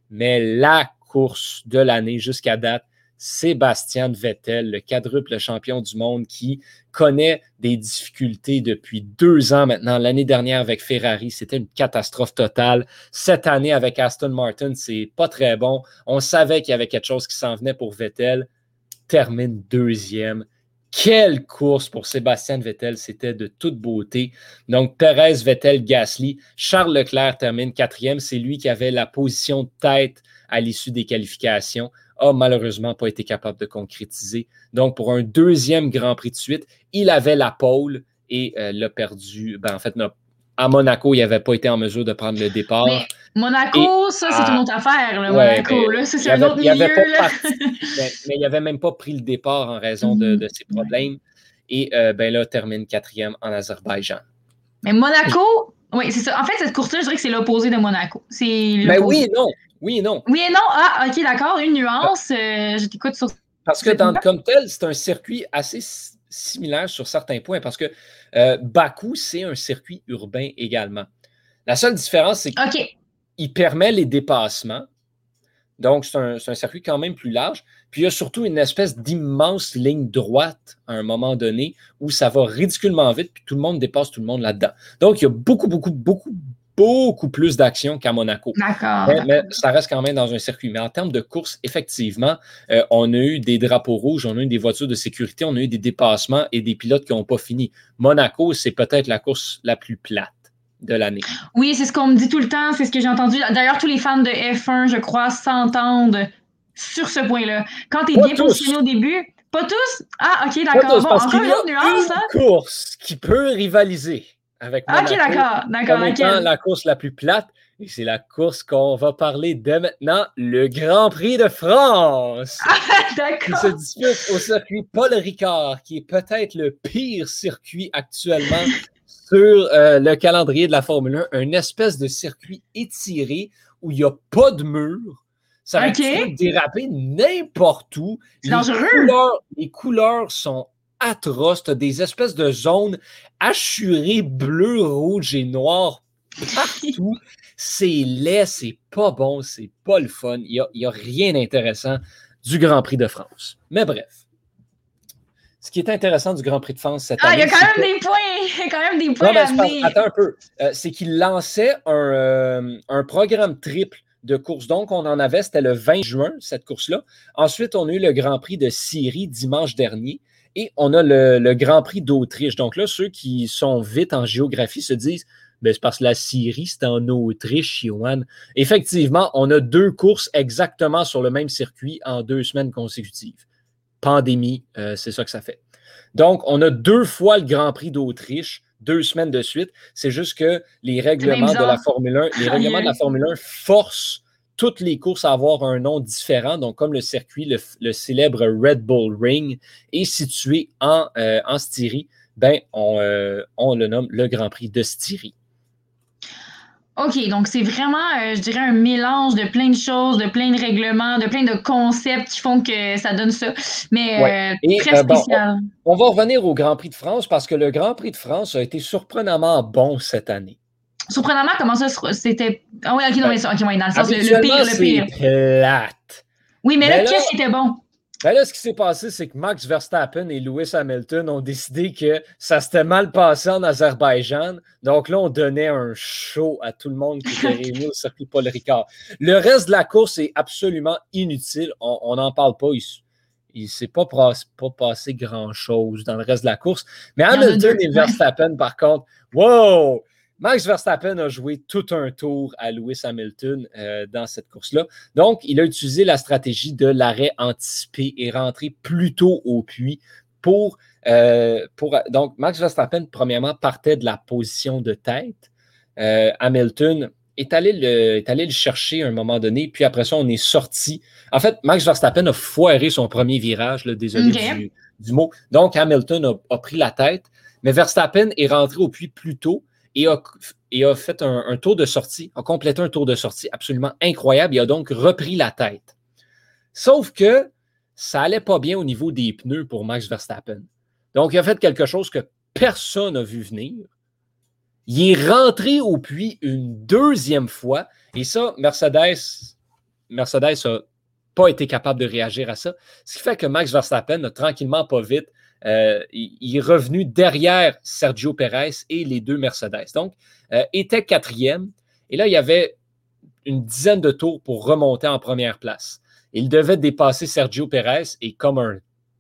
mais la course de l'année jusqu'à date, Sébastien Vettel, le quadruple champion du monde qui connaît des difficultés depuis deux ans maintenant. L'année dernière avec Ferrari, c'était une catastrophe totale. Cette année avec Aston Martin, c'est pas très bon. On savait qu'il y avait quelque chose qui s'en venait pour Vettel. Termine deuxième. Quelle course pour Sébastien Vettel, c'était de toute beauté. Donc, Perez, Vettel, Gasly. Charles Leclerc termine quatrième. C'est lui qui avait la position de tête à l'issue des qualifications a malheureusement pas été capable de concrétiser. Donc, pour un deuxième Grand Prix de suite, il avait la pole et euh, l'a perdu. Ben, en fait, à Monaco, il n'avait pas été en mesure de prendre le départ. Mais Monaco, ça, c'est une autre affaire. Monaco, là, c'est un autre milieu. mais, il n'avait même pas pris le départ en raison de, mm-hmm. ses problèmes. Et euh, ben là, termine quatrième en Azerbaïdjan. Mais Monaco, oui, c'est ça. En fait, cette course-là, je dirais que c'est l'opposé de Monaco. C'est ben oui non. Oui et non. Oui et non. Ah, OK, d'accord. Une nuance. Euh, je t'écoute sur. Parce que dans, comme tel, c'est un circuit assez similaire sur certains points parce que euh, Bakou, c'est un circuit urbain également. La seule différence, c'est qu'il permet les dépassements. Donc, c'est un, un, circuit quand même plus large. Puis, il y a surtout une espèce d'immense ligne droite à un moment donné où ça va ridiculement vite, puis tout le monde dépasse tout le monde là-dedans. Donc, il y a beaucoup, beaucoup, beaucoup, beaucoup plus d'action qu'à Monaco. D'accord. Mais, ça reste quand même dans un circuit. Mais en termes de course, effectivement, euh, on a eu des drapeaux rouges, on a eu des voitures de sécurité, on a eu des dépassements et des pilotes qui n'ont pas fini. Monaco, c'est peut-être la course la plus plate de l'année. Oui, c'est ce qu'on me dit tout le temps, c'est ce que j'ai entendu. D'ailleurs, tous les fans de F1, je crois, s'entendent sur ce point-là. Quand tu es bien positionné au début, pas tous? Ah, ok, d'accord. Bon, encore une autre nuance. Hein? course qui peut rivaliser avec Monaco. Ok, d'accord, d'accord. la course la plus plate. Et c'est la course qu'on va parler dès maintenant, le Grand Prix de France. Ah, d'accord. Se dispute au circuit Paul Ricard, qui est peut-être le pire circuit actuellement sur euh, le calendrier de la Formule 1. Une espèce de circuit étiré où il n'y a pas de mur. Ça va déraper n'importe où. Les couleurs, les couleurs sont atroce. Tu des espèces de zones hachurées bleu, rouge et noir partout. c'est laid, c'est pas bon, c'est pas le fun. Il n'y a, rien d'intéressant du Grand Prix de France. Mais bref. Ce qui est intéressant du Grand Prix de France cette année. Ah, il y a quand même des points! Il y a quand même des points à Attends un peu. Euh, c'est qu'il lançait un, euh, un programme triple de course. Donc, on en avait, c'était le 20 juin, cette course-là. Ensuite, on a eu le Grand Prix de Syrie dimanche dernier. Et on a le, Grand Prix d'Autriche. Donc là, ceux qui sont vite en géographie se disent ben, c'est parce que la Syrie, c'est en Autriche, Johan. Effectivement, on a deux courses exactement sur le même circuit en deux semaines consécutives. Pandémie, euh, c'est ça que ça fait. Donc, on a deux fois le Grand Prix d'Autriche, deux semaines de suite. C'est juste que les règlements de la Formule 1, les règlements de la Formule 1 forcent toutes les courses à avoir un nom différent. Donc, comme le circuit, le, célèbre Red Bull Ring est situé en, euh, en Styrie, ben, euh, on, le nomme le Grand Prix de Styrie. OK, donc c'est vraiment, euh, je dirais, un mélange de plein de choses, de plein de règlements, de plein de concepts qui font que ça donne ça. Mais très spécial. on, va revenir au Grand Prix de France parce que le Grand Prix de France a été surprenamment bon cette année. Surprenamment, comment ça c'était. Ah oui, ok, non, mais ça, ok, dans le sens, le, pire, le pire. Plate. Oui, mais, là, qu'est-ce qui était bon? Ben là, ce qui s'est passé, c'est que Max Verstappen et Lewis Hamilton ont décidé que ça s'était mal passé en Azerbaïdjan. Donc là, on donnait un show à tout le monde qui était réuni au circuit Paul Ricard. Le reste de la course est absolument inutile. On n'en parle pas. Il ne s'est pas, pas passé grand-chose dans le reste de la course. Mais Hamilton et Verstappen, par contre, wow! Max Verstappen a joué tout un tour à Lewis Hamilton euh, dans cette course-là. Donc, il a utilisé la stratégie de l'arrêt anticipé et rentré plus tôt au puits pour, euh, pour. Donc, Max Verstappen, premièrement, partait de la position de tête. Euh, Hamilton est allé, le, est allé le chercher à un moment donné, puis après ça, on est sorti. En fait, Max Verstappen a foiré son premier virage, là, désolé du, mot. Donc, Hamilton a, pris la tête, mais Verstappen est rentré au puits plus tôt et a, a fait un, tour de sortie, a complété un tour de sortie absolument incroyable. Il a donc repris la tête. Sauf que ça allait pas bien au niveau des pneus pour Max Verstappen. Donc, il a fait quelque chose que personne n'a vu venir. Il est rentré au puits une deuxième fois. Et ça, Mercedes, Mercedes n'a pas été capable de réagir à ça. Ce qui fait que Max Verstappen a tranquillement, pas vite, euh, il est revenu derrière Sergio Perez et les deux Mercedes. Donc, euh, était quatrième. Et là, il y avait une dizaine de tours pour remonter en première place. Il devait dépasser Sergio Perez et comme un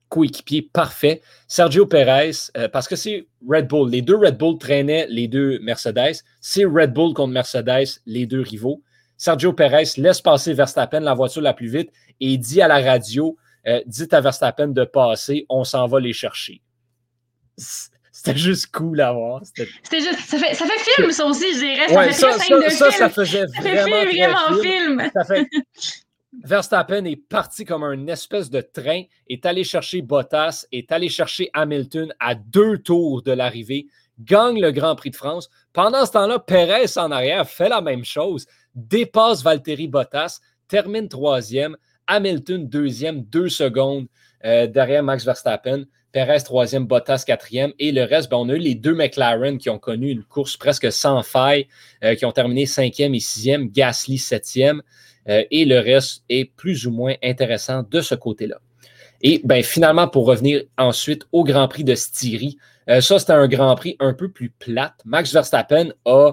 coéquipier parfait. Sergio Perez, euh, parce que c'est Red Bull. Les deux Red Bull traînaient les deux Mercedes. C'est Red Bull contre Mercedes, les deux rivaux. Sergio Perez laisse passer Verstappen, la voiture la plus vite, et dit à la radio euh, Dites à Verstappen de passer, on s'en va les chercher. C'était juste cool à voir. C'était juste. Ça fait, ça fait film, ça aussi, je dirais. Ça fait ça, ça, ça, ça, faisait vraiment, vraiment film. film. Ça fait, Verstappen est parti comme un espèce de train, est allé chercher Bottas, est allé chercher Hamilton à deux tours de l'arrivée, gagne le Grand Prix de France. Pendant ce temps-là, Perez en arrière fait la même chose, dépasse Valtteri Bottas, termine troisième, Hamilton deuxième, deux secondes euh, derrière Max Verstappen. Perez troisième, Bottas quatrième. Et le reste, ben, on a eu les deux McLaren qui ont connu une course presque sans faille, euh, qui ont terminé cinquième et sixième, Gasly septième. Euh, et le reste est plus ou moins intéressant de ce côté-là. Et ben, finalement, pour revenir ensuite au Grand Prix de Styrie, ça, c'était un Grand Prix un peu plus plate. Max Verstappen a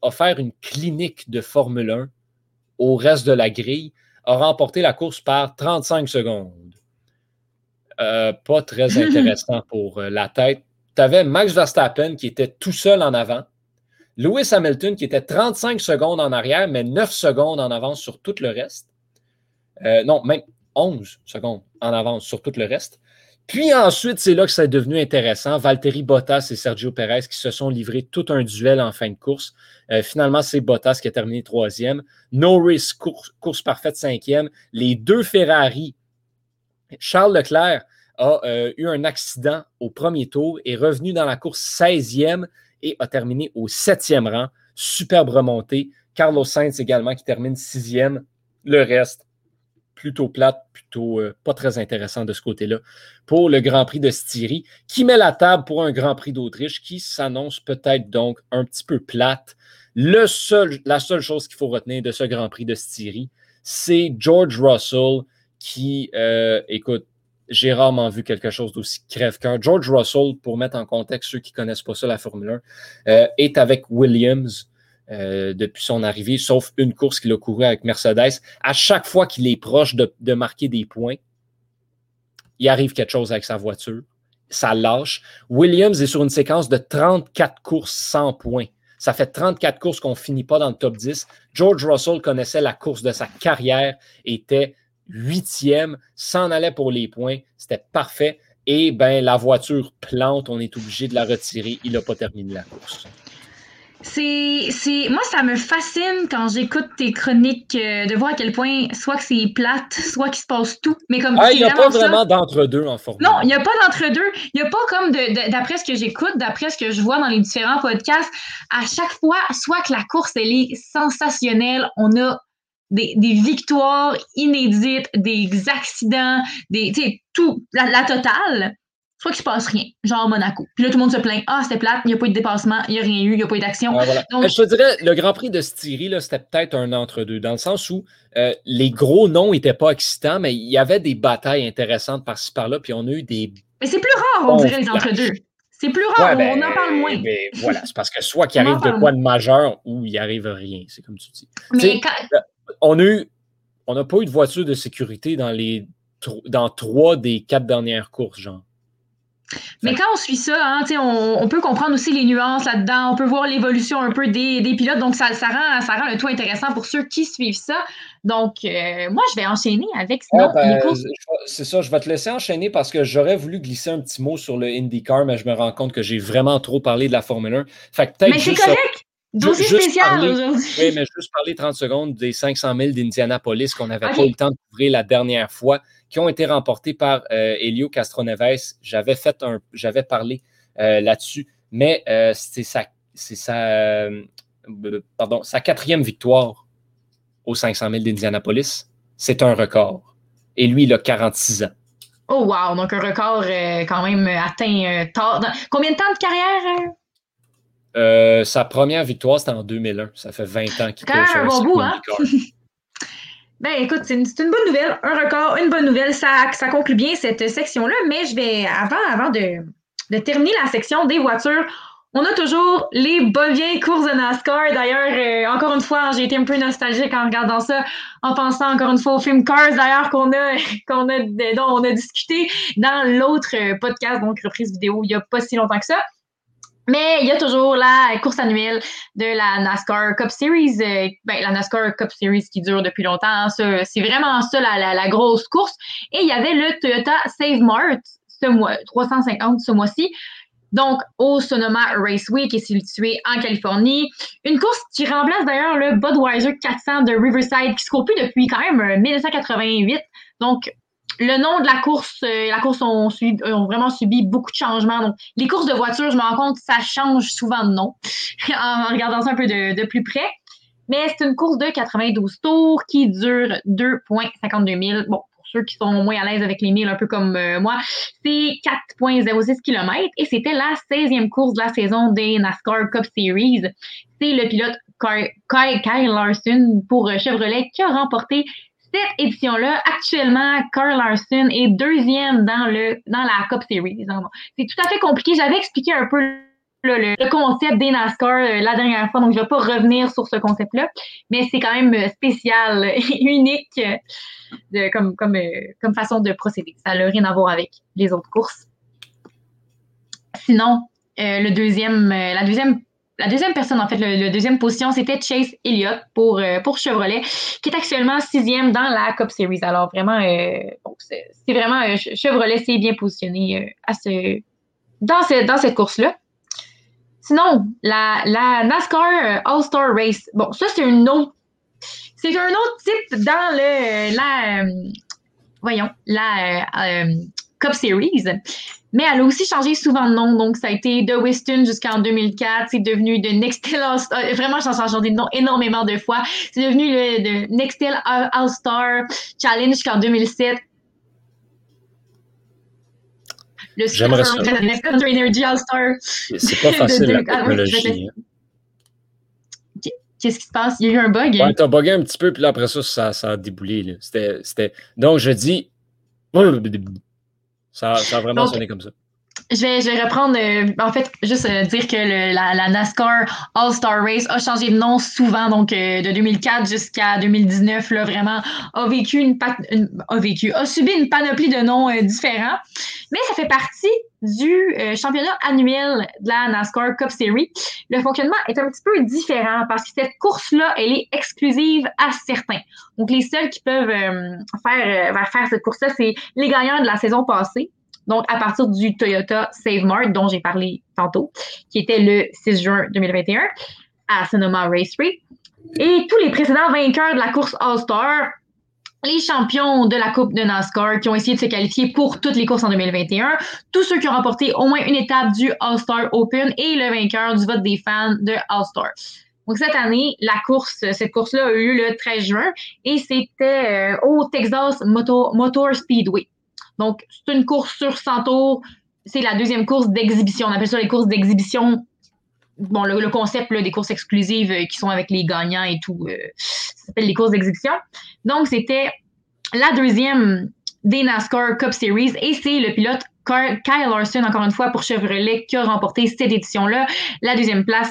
offert une clinique de Formule 1 au reste de la grille, a remporté la course par 35 secondes. pas très intéressant pour la tête. Tu avais Max Verstappen qui était tout seul en avant, Lewis Hamilton qui était 35 secondes en arrière, mais 9 secondes en avance sur tout le reste. Euh, non, même 11 secondes en avance sur tout le reste. Puis ensuite, c'est là que ça est devenu intéressant. Valtteri Bottas et Sergio Perez qui se sont livrés tout un duel en fin de course. Euh, finalement, c'est Bottas qui a terminé troisième. Norris, course, parfaite cinquième. Les deux Ferrari. Charles Leclerc a euh, eu un accident au premier tour est revenu dans la course 16e et a terminé au septième rang. Superbe remontée. Carlos Sainz également qui termine sixième. Le reste, plutôt plate, plutôt euh, pas très intéressant de ce côté-là pour le Grand Prix de Styrie, qui met la table pour un Grand Prix d'Autriche qui s'annonce peut-être donc un petit peu plate. La seule chose qu'il faut retenir de ce Grand Prix de Styrie, c'est George Russell qui, euh, écoute, j'ai rarement vu quelque chose d'aussi crève-cœur. George Russell, pour mettre en contexte ceux qui ne connaissent pas ça, la Formule 1, euh, est avec Williams euh, depuis son arrivée, sauf une course qu'il a couru avec Mercedes. À chaque fois qu'il est proche de, marquer des points, il arrive quelque chose avec sa voiture. Ça lâche. Williams est sur une séquence de 34 courses sans points. Ça fait 34 courses qu'on ne finit pas dans le top 10. George Russell connaissait la course de sa carrière, était huitième, s'en allait pour les points. C'était parfait. Et ben la voiture plante, on est obligé de la retirer. Il n'a pas terminé la course. C'est, c'est, moi, ça me fascine quand j'écoute tes chroniques euh, de voir à quel point soit que c'est plate, soit qu'il se passe tout. Mais comme ah, il n'y a pas vraiment d'entre-deux en forme. Non, il n'y a pas d'entre-deux. Il n'y a pas comme de, d'après ce que j'écoute, d'après ce que je vois dans les différents podcasts, à chaque fois, soit que la course, elle est sensationnelle, on a des, victoires inédites, des accidents, des, tout, la, totale, soit qu'il se passe rien, genre Monaco. Puis là, tout le monde se plaint. Ah, c'était plate, il n'y a pas eu de dépassement, il n'y a rien eu, il n'y a pas eu d'action. Je te dirais, le Grand Prix de Styrie, c'était peut-être un entre-deux, dans le sens où euh, les gros noms n'étaient pas excitants, mais il y avait des batailles intéressantes par-ci par-là, puis on a eu des. Mais c'est plus rare, on dirait, les entre-deux. C'est plus rare, on en parle ben, moins. Ben, voilà, c'est parce que soit qu'il arrive de quoi de majeur ou il arrive rien, c'est comme tu dis. Mais quand on a on n'a pas eu de voiture de sécurité dans les dans trois des quatre dernières courses, genre. Mais quand on suit ça, hein, on, peut comprendre aussi les nuances là-dedans, on peut voir l'évolution un peu des, pilotes, donc ça, ça, rend, ça rend le tout intéressant pour ceux qui suivent ça. Donc, euh, moi, je vais enchaîner avec ah, ben, C'est ça, je vais te laisser enchaîner parce que j'aurais voulu glisser un petit mot sur le IndyCar, mais je me rends compte que j'ai vraiment trop parlé de la Formule 1. mais c'est correct! Dossier spécial aujourd'hui. Oui, mais juste parler 30 secondes des 500 000 d'Indianapolis qu'on n'avait pas eu le temps de couvrir la dernière fois, qui ont été remportés par euh, Elio Castroneves. J'avais fait un, j'avais parlé euh, là-dessus, mais euh, c'est sa, c'est sa, pardon, sa quatrième victoire aux 500 000 d'Indianapolis. C'est un record. Et lui, il a 46 ans. Oh wow, donc un record quand même atteint tard. Combien de temps de carrière? Euh, sa première victoire, c'était en 2001. Ça fait 20 ans qu'il court un bon bout, hein? ben écoute, c'est une, bonne nouvelle, un record, une bonne nouvelle. Ça, conclut bien cette section-là, mais je vais, avant, avant de, terminer la section des voitures, on a toujours les vieilles courses de NASCAR. D'ailleurs, euh, encore une fois, j'ai été un peu nostalgique en regardant ça, en pensant encore une fois au film Cars, d'ailleurs, qu'on a, qu'on a, dont on a discuté dans l'autre podcast, donc reprise vidéo, il n'y a pas si longtemps que ça. Mais il y a toujours la course annuelle de la NASCAR Cup Series, euh, ben, la NASCAR Cup Series qui dure depuis longtemps. C'est vraiment ça la, la, grosse course. Et il y avait le Toyota Save Mart ce mois, 350 ce mois-ci. Donc, au Sonoma Raceway, qui est situé en Californie. Une course qui remplace d'ailleurs le Budweiser 400 de Riverside, qui se court depuis quand même 1988. Euh, Donc, le nom de la course, euh, la course ont, ont, vraiment subi beaucoup de changements. Donc, les courses de voitures, je me rends compte, ça change souvent de nom en regardant ça un peu de, plus près. Mais c'est une course de 92 tours qui dure 2,52 000. Bon, pour ceux qui sont moins à l'aise avec les milles, un peu comme euh, moi, c'est 4,06 km et c'était la 16e course de la saison des NASCAR Cup Series. C'est le pilote Kyle Larson pour Chevrolet qui a remporté cette édition-là, actuellement, Carl Larson est deuxième dans, le, dans la Cup Series. C'est tout à fait compliqué. J'avais expliqué un peu le, concept des NASCAR euh, la dernière fois, donc je ne vais pas revenir sur ce concept-là, mais c'est quand même euh, spécial et unique euh, comme, comme, comme façon de procéder. Ça n'a rien à voir avec les autres courses. Sinon, le deuxième, la deuxième la deuxième personne, en fait, le, deuxième position, c'était Chase Elliott pour, euh, pour Chevrolet, qui est actuellement sixième dans la Cup Series. Alors, vraiment, euh, c'est vraiment euh, Chevrolet s'est bien positionné à ce, dans, dans cette course-là. Sinon, la, la NASCAR All-Star Race, bon, ça, c'est une autre. C'est un autre type dans le la voyons, la Cup Series. Mais elle a aussi changé souvent de nom. Donc, ça a été The Weston jusqu'en 2004. C'est devenu de Nextel All-Star. Euh, vraiment, ça a changé de nom énormément de fois. C'est devenu le de Nextel All-Star Challenge jusqu'en 2007. Le J'aimerais ça. Energy All-Star. C'est pas facile, la ah. Hein. Qu'est-ce qui se passe? Il y a eu un bug? Ouais, t'as bugué un petit peu, puis là, après ça, ça, ça a déboulé. C'était... Donc, je dis... Ça, a vraiment sonné comme ça. Je vais, je vais reprendre, euh, en fait, juste euh, dire que la, NASCAR All-Star Race a changé de nom souvent, donc euh, de 2004 jusqu'à 2019, là, vraiment, a vécu une, a vécu, a subi une panoplie de noms différents. Mais ça fait partie du championnat annuel de la NASCAR Cup Series. Le fonctionnement est un petit peu différent parce que cette course-là, elle est exclusive à certains. Donc, les seuls qui peuvent faire, faire cette course-là, c'est les gagnants de la saison passée. Donc, à partir du Toyota Save Mart, dont j'ai parlé tantôt, qui était le 6 juin 2021 à Sonoma Racery. Et tous les précédents vainqueurs de la course All-Star, les champions de la Coupe de NASCAR qui ont essayé de se qualifier pour toutes les courses en 2021, tous ceux qui ont remporté au moins une étape du All-Star Open et le vainqueur du vote des fans de All-Star. Donc cette année, la course, cette course-là a eu lieu le 13 juin et c'était euh, au Texas Motor Speedway. Donc, c'est une course sur 100 tours. C'est la deuxième course d'exhibition. On appelle ça les courses d'exhibition. Bon, le, concept des courses exclusives euh, qui sont avec les gagnants et tout, euh, ça s'appelle les courses d'exhibition. Donc, c'était la deuxième des NASCAR Cup Series et c'est le pilote Kyle Larson, encore une fois, pour Chevrolet, qui a remporté cette édition-là. La deuxième place,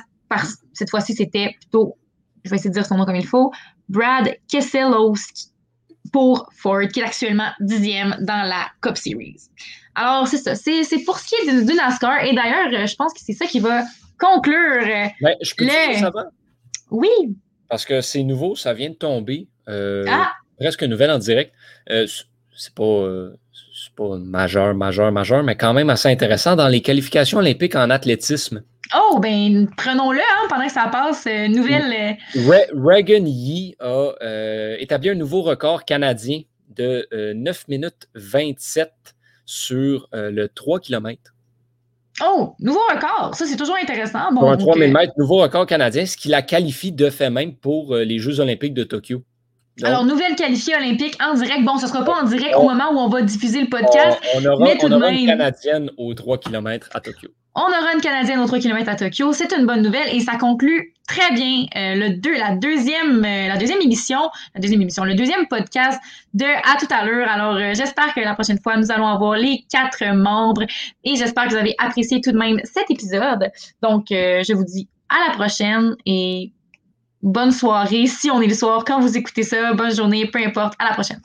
cette fois-ci, c'était plutôt, je vais essayer de dire son nom comme il faut, Brad Keselowski pour Ford, qui est actuellement dixième dans la Cup Series. Alors, c'est ça. C'est, pour ce qui est du, NASCAR. Et d'ailleurs, euh, je pense que c'est ça qui va conclure. Euh, ben, je peux dire ça va? Oui. Parce que c'est nouveau, ça vient de tomber. Euh, ah. Presque nouvelle en direct. c'est pas. Pas majeur, majeur, majeur, mais quand même assez intéressant dans les qualifications olympiques en athlétisme. Oh ben, prenons-le hein, pendant que ça passe. nouvelle. Reagan Yee a établi un nouveau record canadien de 9 minutes 27 sur le 3 km. Oh, nouveau record. Ça, c'est toujours intéressant. Bon, pour un 3000 mètres, nouveau record canadien, ce qui la qualifie de fait même pour les Jeux olympiques de Tokyo. Alors, nouvelle qualifiée olympique en direct. Bon, ce ne sera pas en direct au moment où on va diffuser le podcast. On, aura, mais tout de même, une Canadienne aux 3 km à Tokyo. On aura une Canadienne aux 3 km à Tokyo. C'est une bonne nouvelle et ça conclut très bien euh, le deux, la, deuxième, euh, la deuxième émission, la deuxième émission, le deuxième podcast de À tout à l'heure. Alors, euh, j'espère que la prochaine fois, nous allons avoir les quatre membres et j'espère que vous avez apprécié tout de même cet épisode. Donc, je vous dis à la prochaine et bonne soirée. Si on est le soir, quand vous écoutez ça, bonne journée, peu importe. À la prochaine.